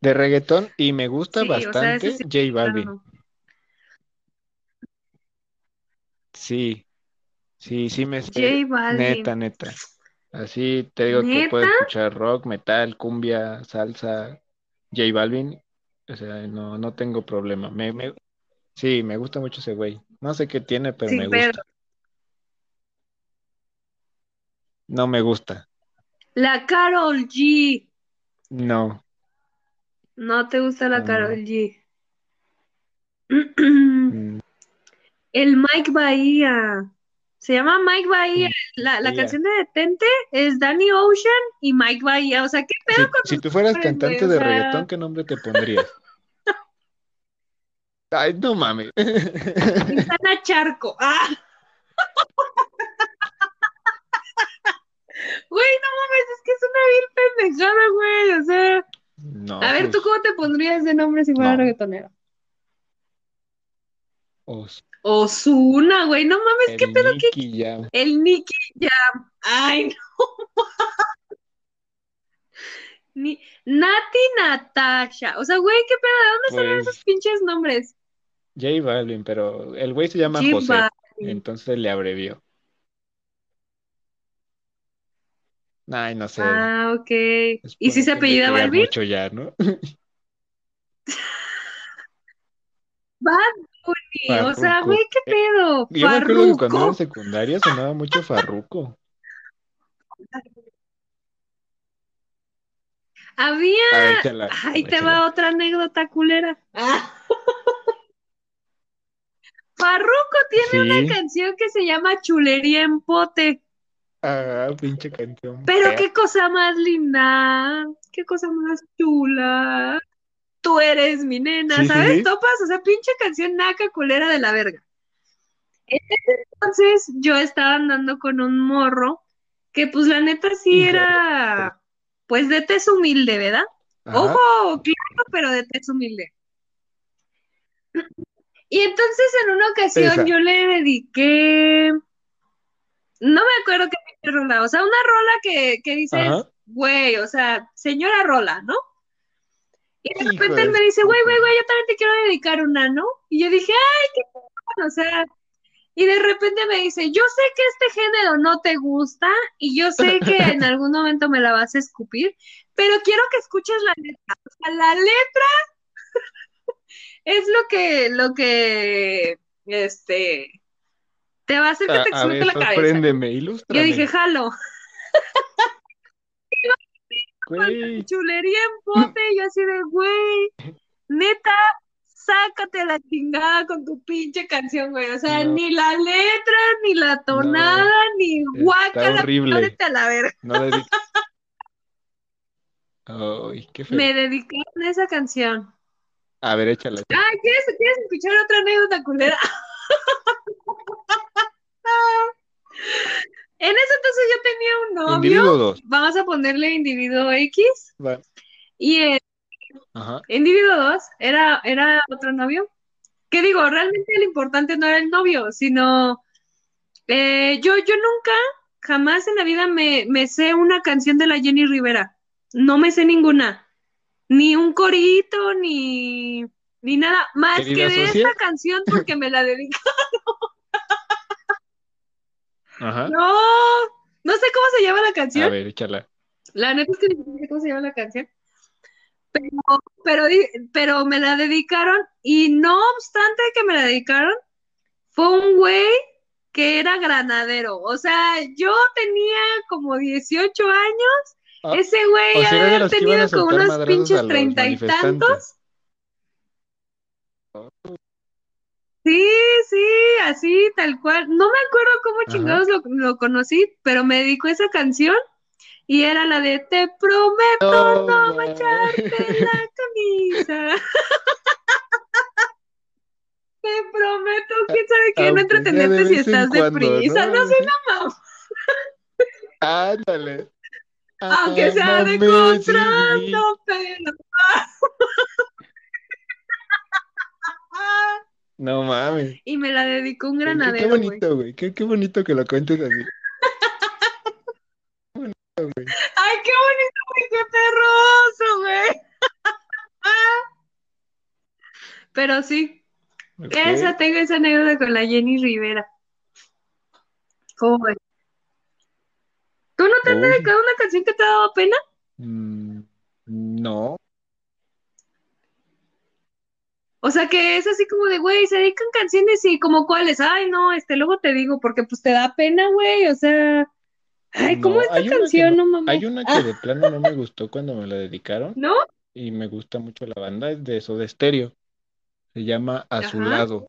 [SPEAKER 2] de reggaetón y me gusta bastante J Balvin. Sí, sí, sí me sé. Neta, neta. Así te digo que puedo escuchar rock, metal, cumbia, salsa, J Balvin. O sea, no, no tengo problema. Me, me, Sí, me gusta mucho ese güey. No sé qué tiene, pero me gusta. No me gusta.
[SPEAKER 1] La Carol G.
[SPEAKER 2] No,
[SPEAKER 1] No te gusta la
[SPEAKER 2] no,
[SPEAKER 1] Carol. G.
[SPEAKER 2] Mm,
[SPEAKER 1] El Mike Bahía. Se llama Mike Bahía. La, la canción de Detente es Danny Ocean y Mike Bahía. O sea, ¿qué pedo
[SPEAKER 2] Si,
[SPEAKER 1] con
[SPEAKER 2] si tú fueras cantante de reggaetón, ¿qué nombre te pondrías? Ay, no mames.
[SPEAKER 1] Quintana Charco. ¡Ah! Güey, no mames, es que es una vil pendejada, güey. O sea,
[SPEAKER 2] No,
[SPEAKER 1] a ver, ¿tú
[SPEAKER 2] pues,
[SPEAKER 1] cómo te pondrías de nombre si fuera
[SPEAKER 2] no.
[SPEAKER 1] reggaetonero?
[SPEAKER 2] Os-
[SPEAKER 1] Ozuna, güey. No mames, ¿qué pedo?
[SPEAKER 2] Nicky Jam.
[SPEAKER 1] El Nicky Jam. Ay, no. Ni... Nati Natasha. O sea, güey, ¿qué pedo? ¿De dónde salen esos
[SPEAKER 2] Pues
[SPEAKER 1] pinches nombres?
[SPEAKER 2] J Balvin, pero el güey se llama
[SPEAKER 1] J
[SPEAKER 2] José,
[SPEAKER 1] Balvin.
[SPEAKER 2] entonces le abrevió. Ay, no sé.
[SPEAKER 1] Ah, ok.
[SPEAKER 2] Es
[SPEAKER 1] ¿Y si se apellida Balvin?
[SPEAKER 2] mucho ya, ¿no?
[SPEAKER 1] Bad O sea, güey, ¿qué
[SPEAKER 2] Eh,
[SPEAKER 1] pedo?
[SPEAKER 2] yo me acuerdo que cuando era secundaria sonaba mucho Farruko.
[SPEAKER 1] Había.
[SPEAKER 2] Ver, échala,
[SPEAKER 1] Ahí te va otra anécdota culera. Ah. Farruko tiene una canción que se llama Chulería en Pote.
[SPEAKER 2] Ah, pinche canción
[SPEAKER 1] Pero qué cosa más linda, qué cosa más chula. Tú eres mi nena,
[SPEAKER 2] Sí,
[SPEAKER 1] ¿sabes?
[SPEAKER 2] sí.
[SPEAKER 1] Topas, o sea, pinche canción naca culera de la verga. Entonces yo estaba andando con un morro que pues la neta sí era pues de tez humilde, ¿verdad?
[SPEAKER 2] Ajá.
[SPEAKER 1] Ojo, claro, pero de tez humilde. Y entonces en una ocasión
[SPEAKER 2] Esa.
[SPEAKER 1] yo le dediqué, no me acuerdo qué rola, o sea, una rola que, que dices, güey, o sea, señora rola, ¿no? Y de repente él me dice, güey, güey, güey, yo también te quiero dedicar una, ¿no? Y yo dije, ay, qué bueno, o sea, y de repente me dice, yo sé que este género no te gusta y yo sé que en algún momento me la vas a escupir, pero quiero que escuches la letra. O sea, la letra es lo que, lo que, este, te va a hacer que
[SPEAKER 2] A,
[SPEAKER 1] te explote la cabeza.
[SPEAKER 2] sorpréndeme,
[SPEAKER 1] Yo dije,
[SPEAKER 2] ilústrame.
[SPEAKER 1] jalo,
[SPEAKER 2] Güey,
[SPEAKER 1] chulería en pote, y así de, güey, neta, sácate la chingada con tu pinche canción, güey. O sea,
[SPEAKER 2] no,
[SPEAKER 1] ni la letra, ni la tonada,
[SPEAKER 2] no,
[SPEAKER 1] ni guácala,
[SPEAKER 2] horrible.
[SPEAKER 1] la verga.
[SPEAKER 2] No. Ay, qué feo.
[SPEAKER 1] Me dedicaron a esa canción.
[SPEAKER 2] A ver, échala.
[SPEAKER 1] Ay, ¿quieres, ¿quieres escuchar otra anécdota culera? En ese entonces yo tenía un novio,
[SPEAKER 2] Individuo 2.
[SPEAKER 1] vamos a ponerle individuo X, y el
[SPEAKER 2] Ajá.
[SPEAKER 1] individuo 2 era, era otro novio. ¿Qué digo? Realmente lo importante no era el novio, sino eh, yo, yo nunca, jamás en la vida me, me sé una canción de la Jenny Rivera. No me sé ninguna. Ni un corito, ni, ni nada. Más que de esta canción porque me la dedico.
[SPEAKER 2] Ajá.
[SPEAKER 1] No, no sé cómo se llama la
[SPEAKER 2] A
[SPEAKER 1] canción.
[SPEAKER 2] ver, échala.
[SPEAKER 1] La neta es que no sé cómo se llama la canción. Pero, pero, me la dedicaron y no obstante que me la dedicaron, fue un güey que era granadero. O sea, yo tenía como 18 años,
[SPEAKER 2] Ah,
[SPEAKER 1] ese güey
[SPEAKER 2] o sea,
[SPEAKER 1] haber tenido
[SPEAKER 2] a
[SPEAKER 1] como unos
[SPEAKER 2] a
[SPEAKER 1] pinches treinta y tantos. Sí, sí, así, tal cual. No me acuerdo cómo chingados lo, lo conocí, pero me dedicó esa canción y era la de Te prometo
[SPEAKER 2] No,
[SPEAKER 1] mancharte la camisa. Te prometo, quién sabe qué, no entretenerte si estás deprisa.
[SPEAKER 2] ¿no?
[SPEAKER 1] No
[SPEAKER 2] así.
[SPEAKER 1] no mames.
[SPEAKER 2] Ándale.
[SPEAKER 1] Aunque sea de contrato, pero.
[SPEAKER 2] No mames.
[SPEAKER 1] Y me la dedicó un
[SPEAKER 2] Qué, qué- qué
[SPEAKER 1] granadero, güey.
[SPEAKER 2] bonito, güey. Qué, qué bonito que lo cuentes así.
[SPEAKER 1] Ay, qué bonito, güey, qué perroso, güey. Pero sí,
[SPEAKER 2] Ok.
[SPEAKER 1] esa tengo esa anécdota con la Jenny Rivera. ¿Cómo ves? ¿Tú no te has dedicado una canción que te ha dado pena?
[SPEAKER 2] mm, no.
[SPEAKER 1] O sea que es así como de, güey, se dedican canciones y como cuáles, ay, no, este, luego te digo, porque pues te da pena, güey, o sea, ay, ¿cómo
[SPEAKER 2] No,
[SPEAKER 1] esta
[SPEAKER 2] una que
[SPEAKER 1] canción?
[SPEAKER 2] no,
[SPEAKER 1] No mames.
[SPEAKER 2] hay una que de plano no me gustó cuando me la dedicaron
[SPEAKER 1] ¿No?
[SPEAKER 2] y me gusta mucho la banda, es de Soda Stereo. Se llama A su
[SPEAKER 1] Ajá,
[SPEAKER 2] lado,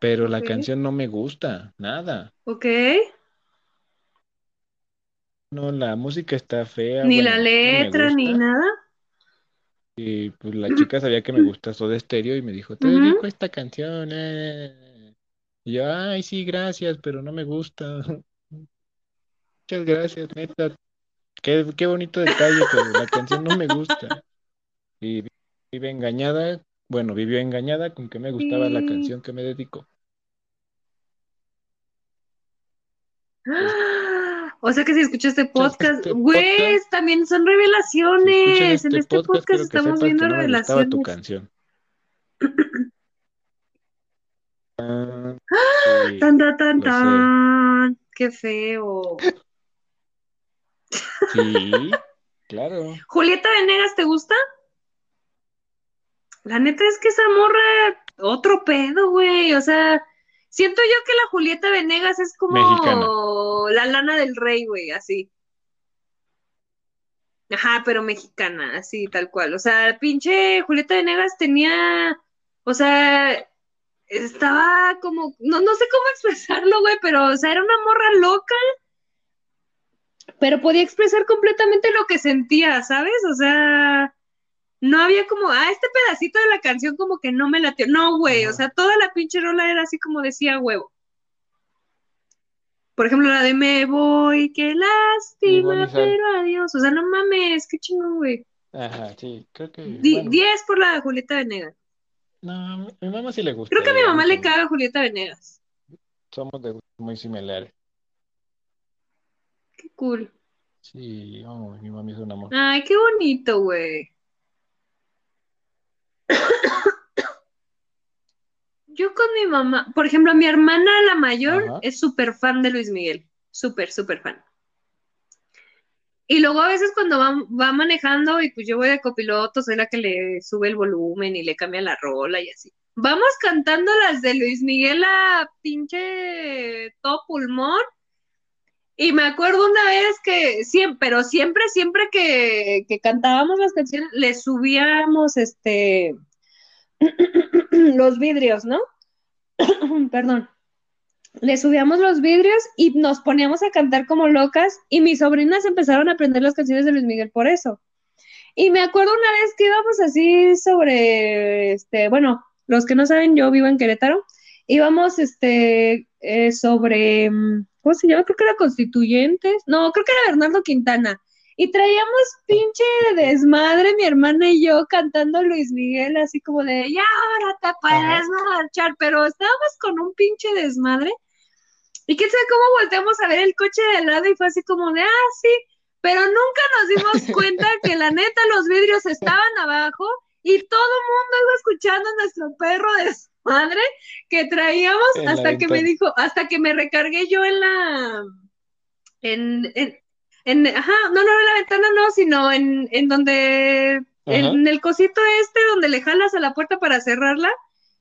[SPEAKER 2] pero la canción no me gusta, nada.
[SPEAKER 1] ok.
[SPEAKER 2] No, la música está fea,
[SPEAKER 1] Ni la
[SPEAKER 2] no
[SPEAKER 1] letra, ni nada.
[SPEAKER 2] Y pues la chica sabía que me gusta Soda Stereo y me dijo, te dedico esta canción. eh". Y yo, ay, sí, gracias, pero no me gusta. Muchas gracias, neta. Qué, qué bonito detalle, pero la canción no me gusta. Y vi- vive engañada, bueno, vivió engañada con que me gustaba la canción que me dedicó.
[SPEAKER 1] O sea que si escuchas este
[SPEAKER 2] escuchas
[SPEAKER 1] podcast,
[SPEAKER 2] este
[SPEAKER 1] güey, también son
[SPEAKER 2] si
[SPEAKER 1] revelaciones. En
[SPEAKER 2] este
[SPEAKER 1] este
[SPEAKER 2] podcast,
[SPEAKER 1] estamos viendo
[SPEAKER 2] que no me gustaba tu
[SPEAKER 1] revelaciones.
[SPEAKER 2] canción. Ah, sí,
[SPEAKER 1] Tan, tan, tan, tan. Qué feo.
[SPEAKER 2] Sí, claro.
[SPEAKER 1] Julieta Venegas, ¿te gusta? La neta es que esa morra, otro pedo, güey. O sea, siento yo que la Julieta Venegas es
[SPEAKER 2] Mexicana.
[SPEAKER 1] como la lana del rey, güey, así. Ajá, pero mexicana, así, tal cual. O sea, pinche Julieta Venegas tenía, o sea, estaba como, no, no sé cómo expresarlo, güey, pero, o sea, era una morra loca, pero podía expresar completamente lo que sentía, ¿sabes? O sea, no había como, ah, este pedacito de la canción como que no me latió. No, güey, o sea, toda la pinche rola era así como decía huevo. Por ejemplo, la de Me voy, qué lástima, pero adiós. O sea, no mames, qué chingón, güey.
[SPEAKER 2] Ajá, sí, creo que,
[SPEAKER 1] Di-
[SPEAKER 2] bueno,
[SPEAKER 1] 10 por la Julieta Venegas.
[SPEAKER 2] no, a mi mamá sí le gusta
[SPEAKER 1] Creo que a mi mamá le caga Julieta Venegas.
[SPEAKER 2] Somos de gustos muy similares.
[SPEAKER 1] Qué cool.
[SPEAKER 2] Sí, oh, mi mami es un amor.
[SPEAKER 1] Ay, qué bonito, güey. Yo con mi mamá, por ejemplo, mi hermana, la mayor,
[SPEAKER 2] Ajá.
[SPEAKER 1] es súper fan de Luis Miguel. Súper, súper fan. Y luego a veces cuando va, va manejando y pues yo voy de copiloto, soy la que le sube el volumen y le cambia la rola y así. Vamos cantando las de Luis Miguel a pinche todo pulmón. Y me acuerdo una vez que siempre, pero siempre, siempre que, que cantábamos las canciones, le subíamos este los vidrios, ¿no? Perdón. Le subíamos los vidrios y nos poníamos a cantar como locas y mis sobrinas empezaron a aprender las canciones de Luis Miguel por eso. Y me acuerdo una vez que íbamos así sobre, este, bueno, los que no saben, yo vivo en Querétaro, íbamos, este, eh, sobre, mm, ¿cómo se llama? Creo que era Constituyentes, no, creo que era Bernardo Quintana. Y traíamos pinche desmadre, mi hermana y yo, cantando Luis Miguel, así como de, ya ahora te puedes marchar, pero estábamos con un pinche desmadre. Y quién sabe cómo volteamos a ver el coche de al lado y fue así como de, ah, sí, pero nunca nos dimos cuenta que la neta los vidrios estaban abajo y todo el mundo iba escuchando nuestro perro desmadre que traíamos
[SPEAKER 2] En
[SPEAKER 1] hasta que me dijo, hasta que me recargué yo en la, en, en, en, ajá, no, no en la ventana, no, sino en, en donde,
[SPEAKER 2] Ajá.
[SPEAKER 1] en el cosito este donde le jalas a la puerta para cerrarla,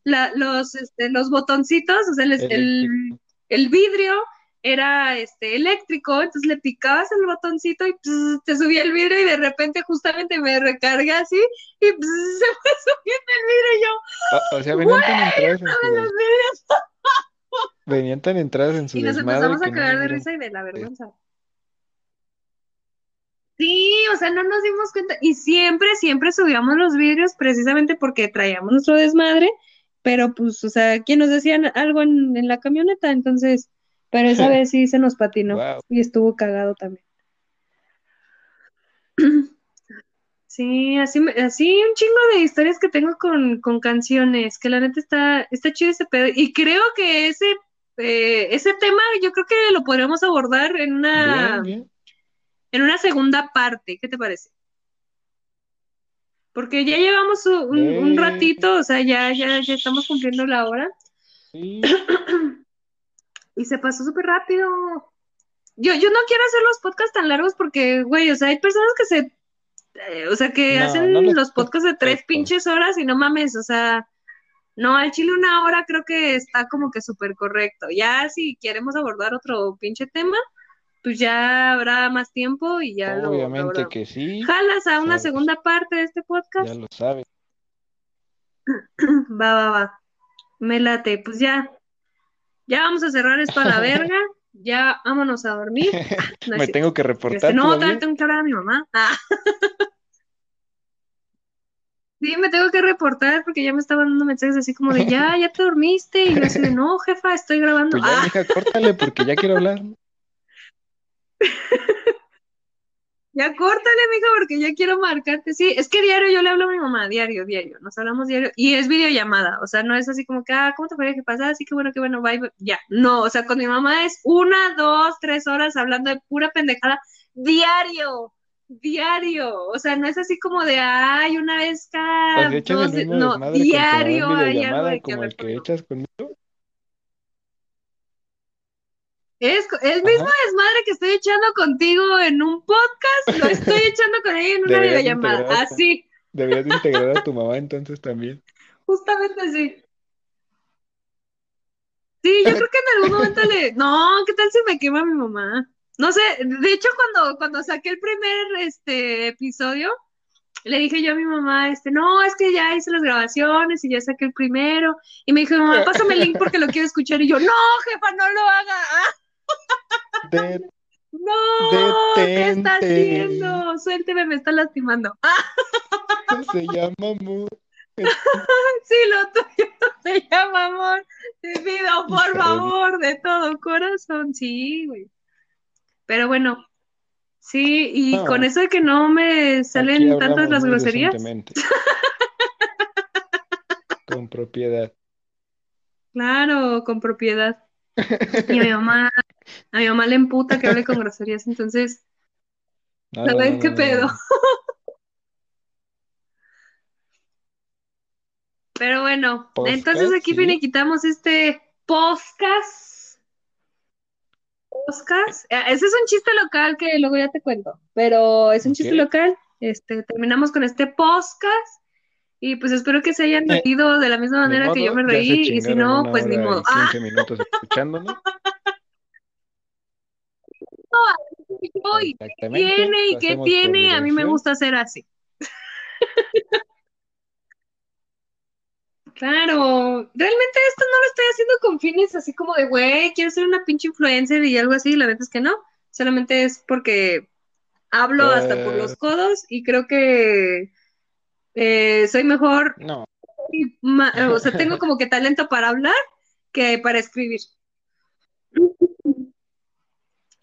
[SPEAKER 1] la, los, este, los botoncitos, o sea, el, el, el vidrio era este eléctrico, entonces le picabas el botoncito y pss, te subía el vidrio y de repente justamente me recargué así y pss, se fue subiendo el vidrio y yo,
[SPEAKER 2] O, o sea, venían tan entradas en
[SPEAKER 1] ¡Dame
[SPEAKER 2] su
[SPEAKER 1] los
[SPEAKER 2] venían tan entradas en su
[SPEAKER 1] Y nos empezamos a
[SPEAKER 2] no
[SPEAKER 1] cagar de risa y de la vergüenza. Sí, o sea, no nos dimos cuenta. Y siempre, siempre subíamos los vidrios precisamente porque traíamos nuestro desmadre, pero pues, o sea, ¿quién nos decían algo en, en la camioneta? Entonces, pero esa vez sí se nos patinó
[SPEAKER 2] Wow.
[SPEAKER 1] y estuvo cagado también. Sí, así, así un chingo de historias que tengo con, con canciones, que la neta está, está chido ese pedo. Y creo que ese, eh, ese tema yo creo que lo podríamos abordar en una,
[SPEAKER 2] bien.
[SPEAKER 1] en una segunda parte. ¿Qué te parece? Porque ya llevamos un, un ratito, o sea, ya, ya, ya estamos cumpliendo la hora
[SPEAKER 2] sí.
[SPEAKER 1] y se pasó súper rápido. Yo, yo no quiero hacer los podcasts tan largos porque, güey, o sea, hay personas que se Eh, o sea, que
[SPEAKER 2] No,
[SPEAKER 1] hacen
[SPEAKER 2] no
[SPEAKER 1] los podcasts de tres pinches horas y no mames, o sea, no, al chile una hora creo que está como que súper correcto. Ya si queremos abordar otro pinche tema, pues ya habrá más tiempo y ya lo
[SPEAKER 2] Obviamente que sí,
[SPEAKER 1] ¿Jalas a una
[SPEAKER 2] sabes,
[SPEAKER 1] segunda parte de este podcast?
[SPEAKER 2] ya lo sabes.
[SPEAKER 1] Va, va, va. Me late, pues ya. Ya vamos a cerrar esto a la verga. Ya vámonos a dormir. Ah, no
[SPEAKER 2] Me tengo que
[SPEAKER 1] Este,
[SPEAKER 2] reportar
[SPEAKER 1] no,
[SPEAKER 2] todavía.
[SPEAKER 1] todavía tengo que hablar a mi mamá. Ah. Sí, me tengo que reportar porque ya me estaban dando mensajes así como de ya, ya te dormiste. Y yo así de no, jefa, estoy grabando.
[SPEAKER 2] Pues ya,
[SPEAKER 1] Ah,
[SPEAKER 2] mija, córtale porque ya quiero hablar.
[SPEAKER 1] Ya córtale, mija, porque ya quiero marcarte. Sí, es que diario yo le hablo a mi mamá, diario, diario. Nos hablamos diario. Y es videollamada. O sea, no es así como que, ah, ¿cómo te fue? ¿Qué pasa? Así que bueno, que bueno, bye, bye. Ya. No, o sea, con mi mamá es una, dos, tres horas hablando de pura pendejada diario. Diario, o sea, no es así como de, ay, una vez
[SPEAKER 2] O
[SPEAKER 1] cada no, diario hay algo de que
[SPEAKER 2] como el que echas conmigo.
[SPEAKER 1] Es el mismo
[SPEAKER 2] Ajá.
[SPEAKER 1] desmadre que estoy echando contigo en un podcast, lo estoy echando con ella en una
[SPEAKER 2] Deberías
[SPEAKER 1] videollamada. Así,
[SPEAKER 2] deberías de integrar a tu mamá entonces también.
[SPEAKER 1] justamente así. Sí, yo creo que en algún momento le. No, ¿qué tal si me quema mi mamá? No sé, de hecho, cuando, cuando saqué el primer este, episodio, le dije yo a mi mamá, este, no, es que ya hice las grabaciones y ya saqué el primero. Y me dijo, mamá, pásame el link porque lo quiero escuchar. Y yo, no, jefa, no lo haga. Ah,
[SPEAKER 2] De-
[SPEAKER 1] no, ¿qué está
[SPEAKER 2] detente.
[SPEAKER 1] haciendo? Suélteme, me está lastimando. Ah,
[SPEAKER 2] Se llama amor.
[SPEAKER 1] sí, lo tuyo se llama amor. Te pido, por favor, de todo corazón. Sí, güey. Pero bueno, sí, y con
[SPEAKER 2] No,
[SPEAKER 1] eso de que no me salen tantas las groserías.
[SPEAKER 2] Con propiedad.
[SPEAKER 1] Claro, con propiedad. Y mi mamá, a mi mamá le emputa que hable con groserías, entonces,
[SPEAKER 2] No,
[SPEAKER 1] a
[SPEAKER 2] no,
[SPEAKER 1] ver
[SPEAKER 2] no,
[SPEAKER 1] qué pedo. Pero bueno, entonces aquí
[SPEAKER 2] sí.
[SPEAKER 1] finiquitamos este podcast. Podcast. Eh, Ese es un chiste local que luego ya te cuento, pero es un chiste local. Este, terminamos con este podcast y pues espero que se hayan
[SPEAKER 2] Eh,
[SPEAKER 1] reído de la misma manera que yo me reí y si no, pues ni modo.
[SPEAKER 2] y
[SPEAKER 1] Ah,
[SPEAKER 2] 15 minutos escuchándonos.
[SPEAKER 1] uy, ¿qué
[SPEAKER 2] Exactamente.
[SPEAKER 1] tiene y qué tiene? A mí me gusta hacer así. Claro, realmente esto no lo estoy haciendo con fines así como de, güey, quiero ser una pinche influencer y algo así, la verdad es que no, solamente es porque hablo hasta por los
[SPEAKER 2] Eh,
[SPEAKER 1] codos y creo que eh, soy mejor,
[SPEAKER 2] no.
[SPEAKER 1] y o sea, tengo como que talento para hablar que para escribir.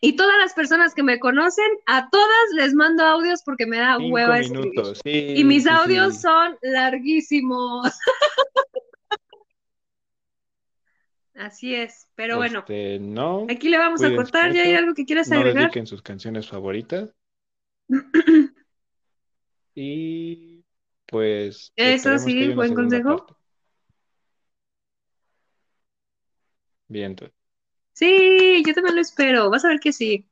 [SPEAKER 1] Y todas las personas que me conocen, a todas les mando audios porque me da
[SPEAKER 2] Cinco
[SPEAKER 1] hueva escribir.
[SPEAKER 2] minutos.
[SPEAKER 1] Y
[SPEAKER 2] Sí,
[SPEAKER 1] mis
[SPEAKER 2] sí,
[SPEAKER 1] audios
[SPEAKER 2] sí.
[SPEAKER 1] son larguísimos. Así es, pero bueno,
[SPEAKER 2] Este, no.
[SPEAKER 1] aquí le vamos a cortar. ¿Ya hay algo que quieras
[SPEAKER 2] No
[SPEAKER 1] agregar?
[SPEAKER 2] dediquen sus canciones favoritas. Y pues
[SPEAKER 1] Eso sí, buen consejo.
[SPEAKER 2] parte. Bien, entonces.
[SPEAKER 1] Sí, yo también lo espero. Vas a ver que sí.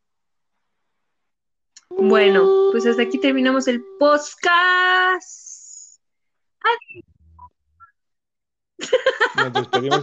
[SPEAKER 1] Bueno, pues hasta aquí terminamos el podcast.
[SPEAKER 2] Nos despedimos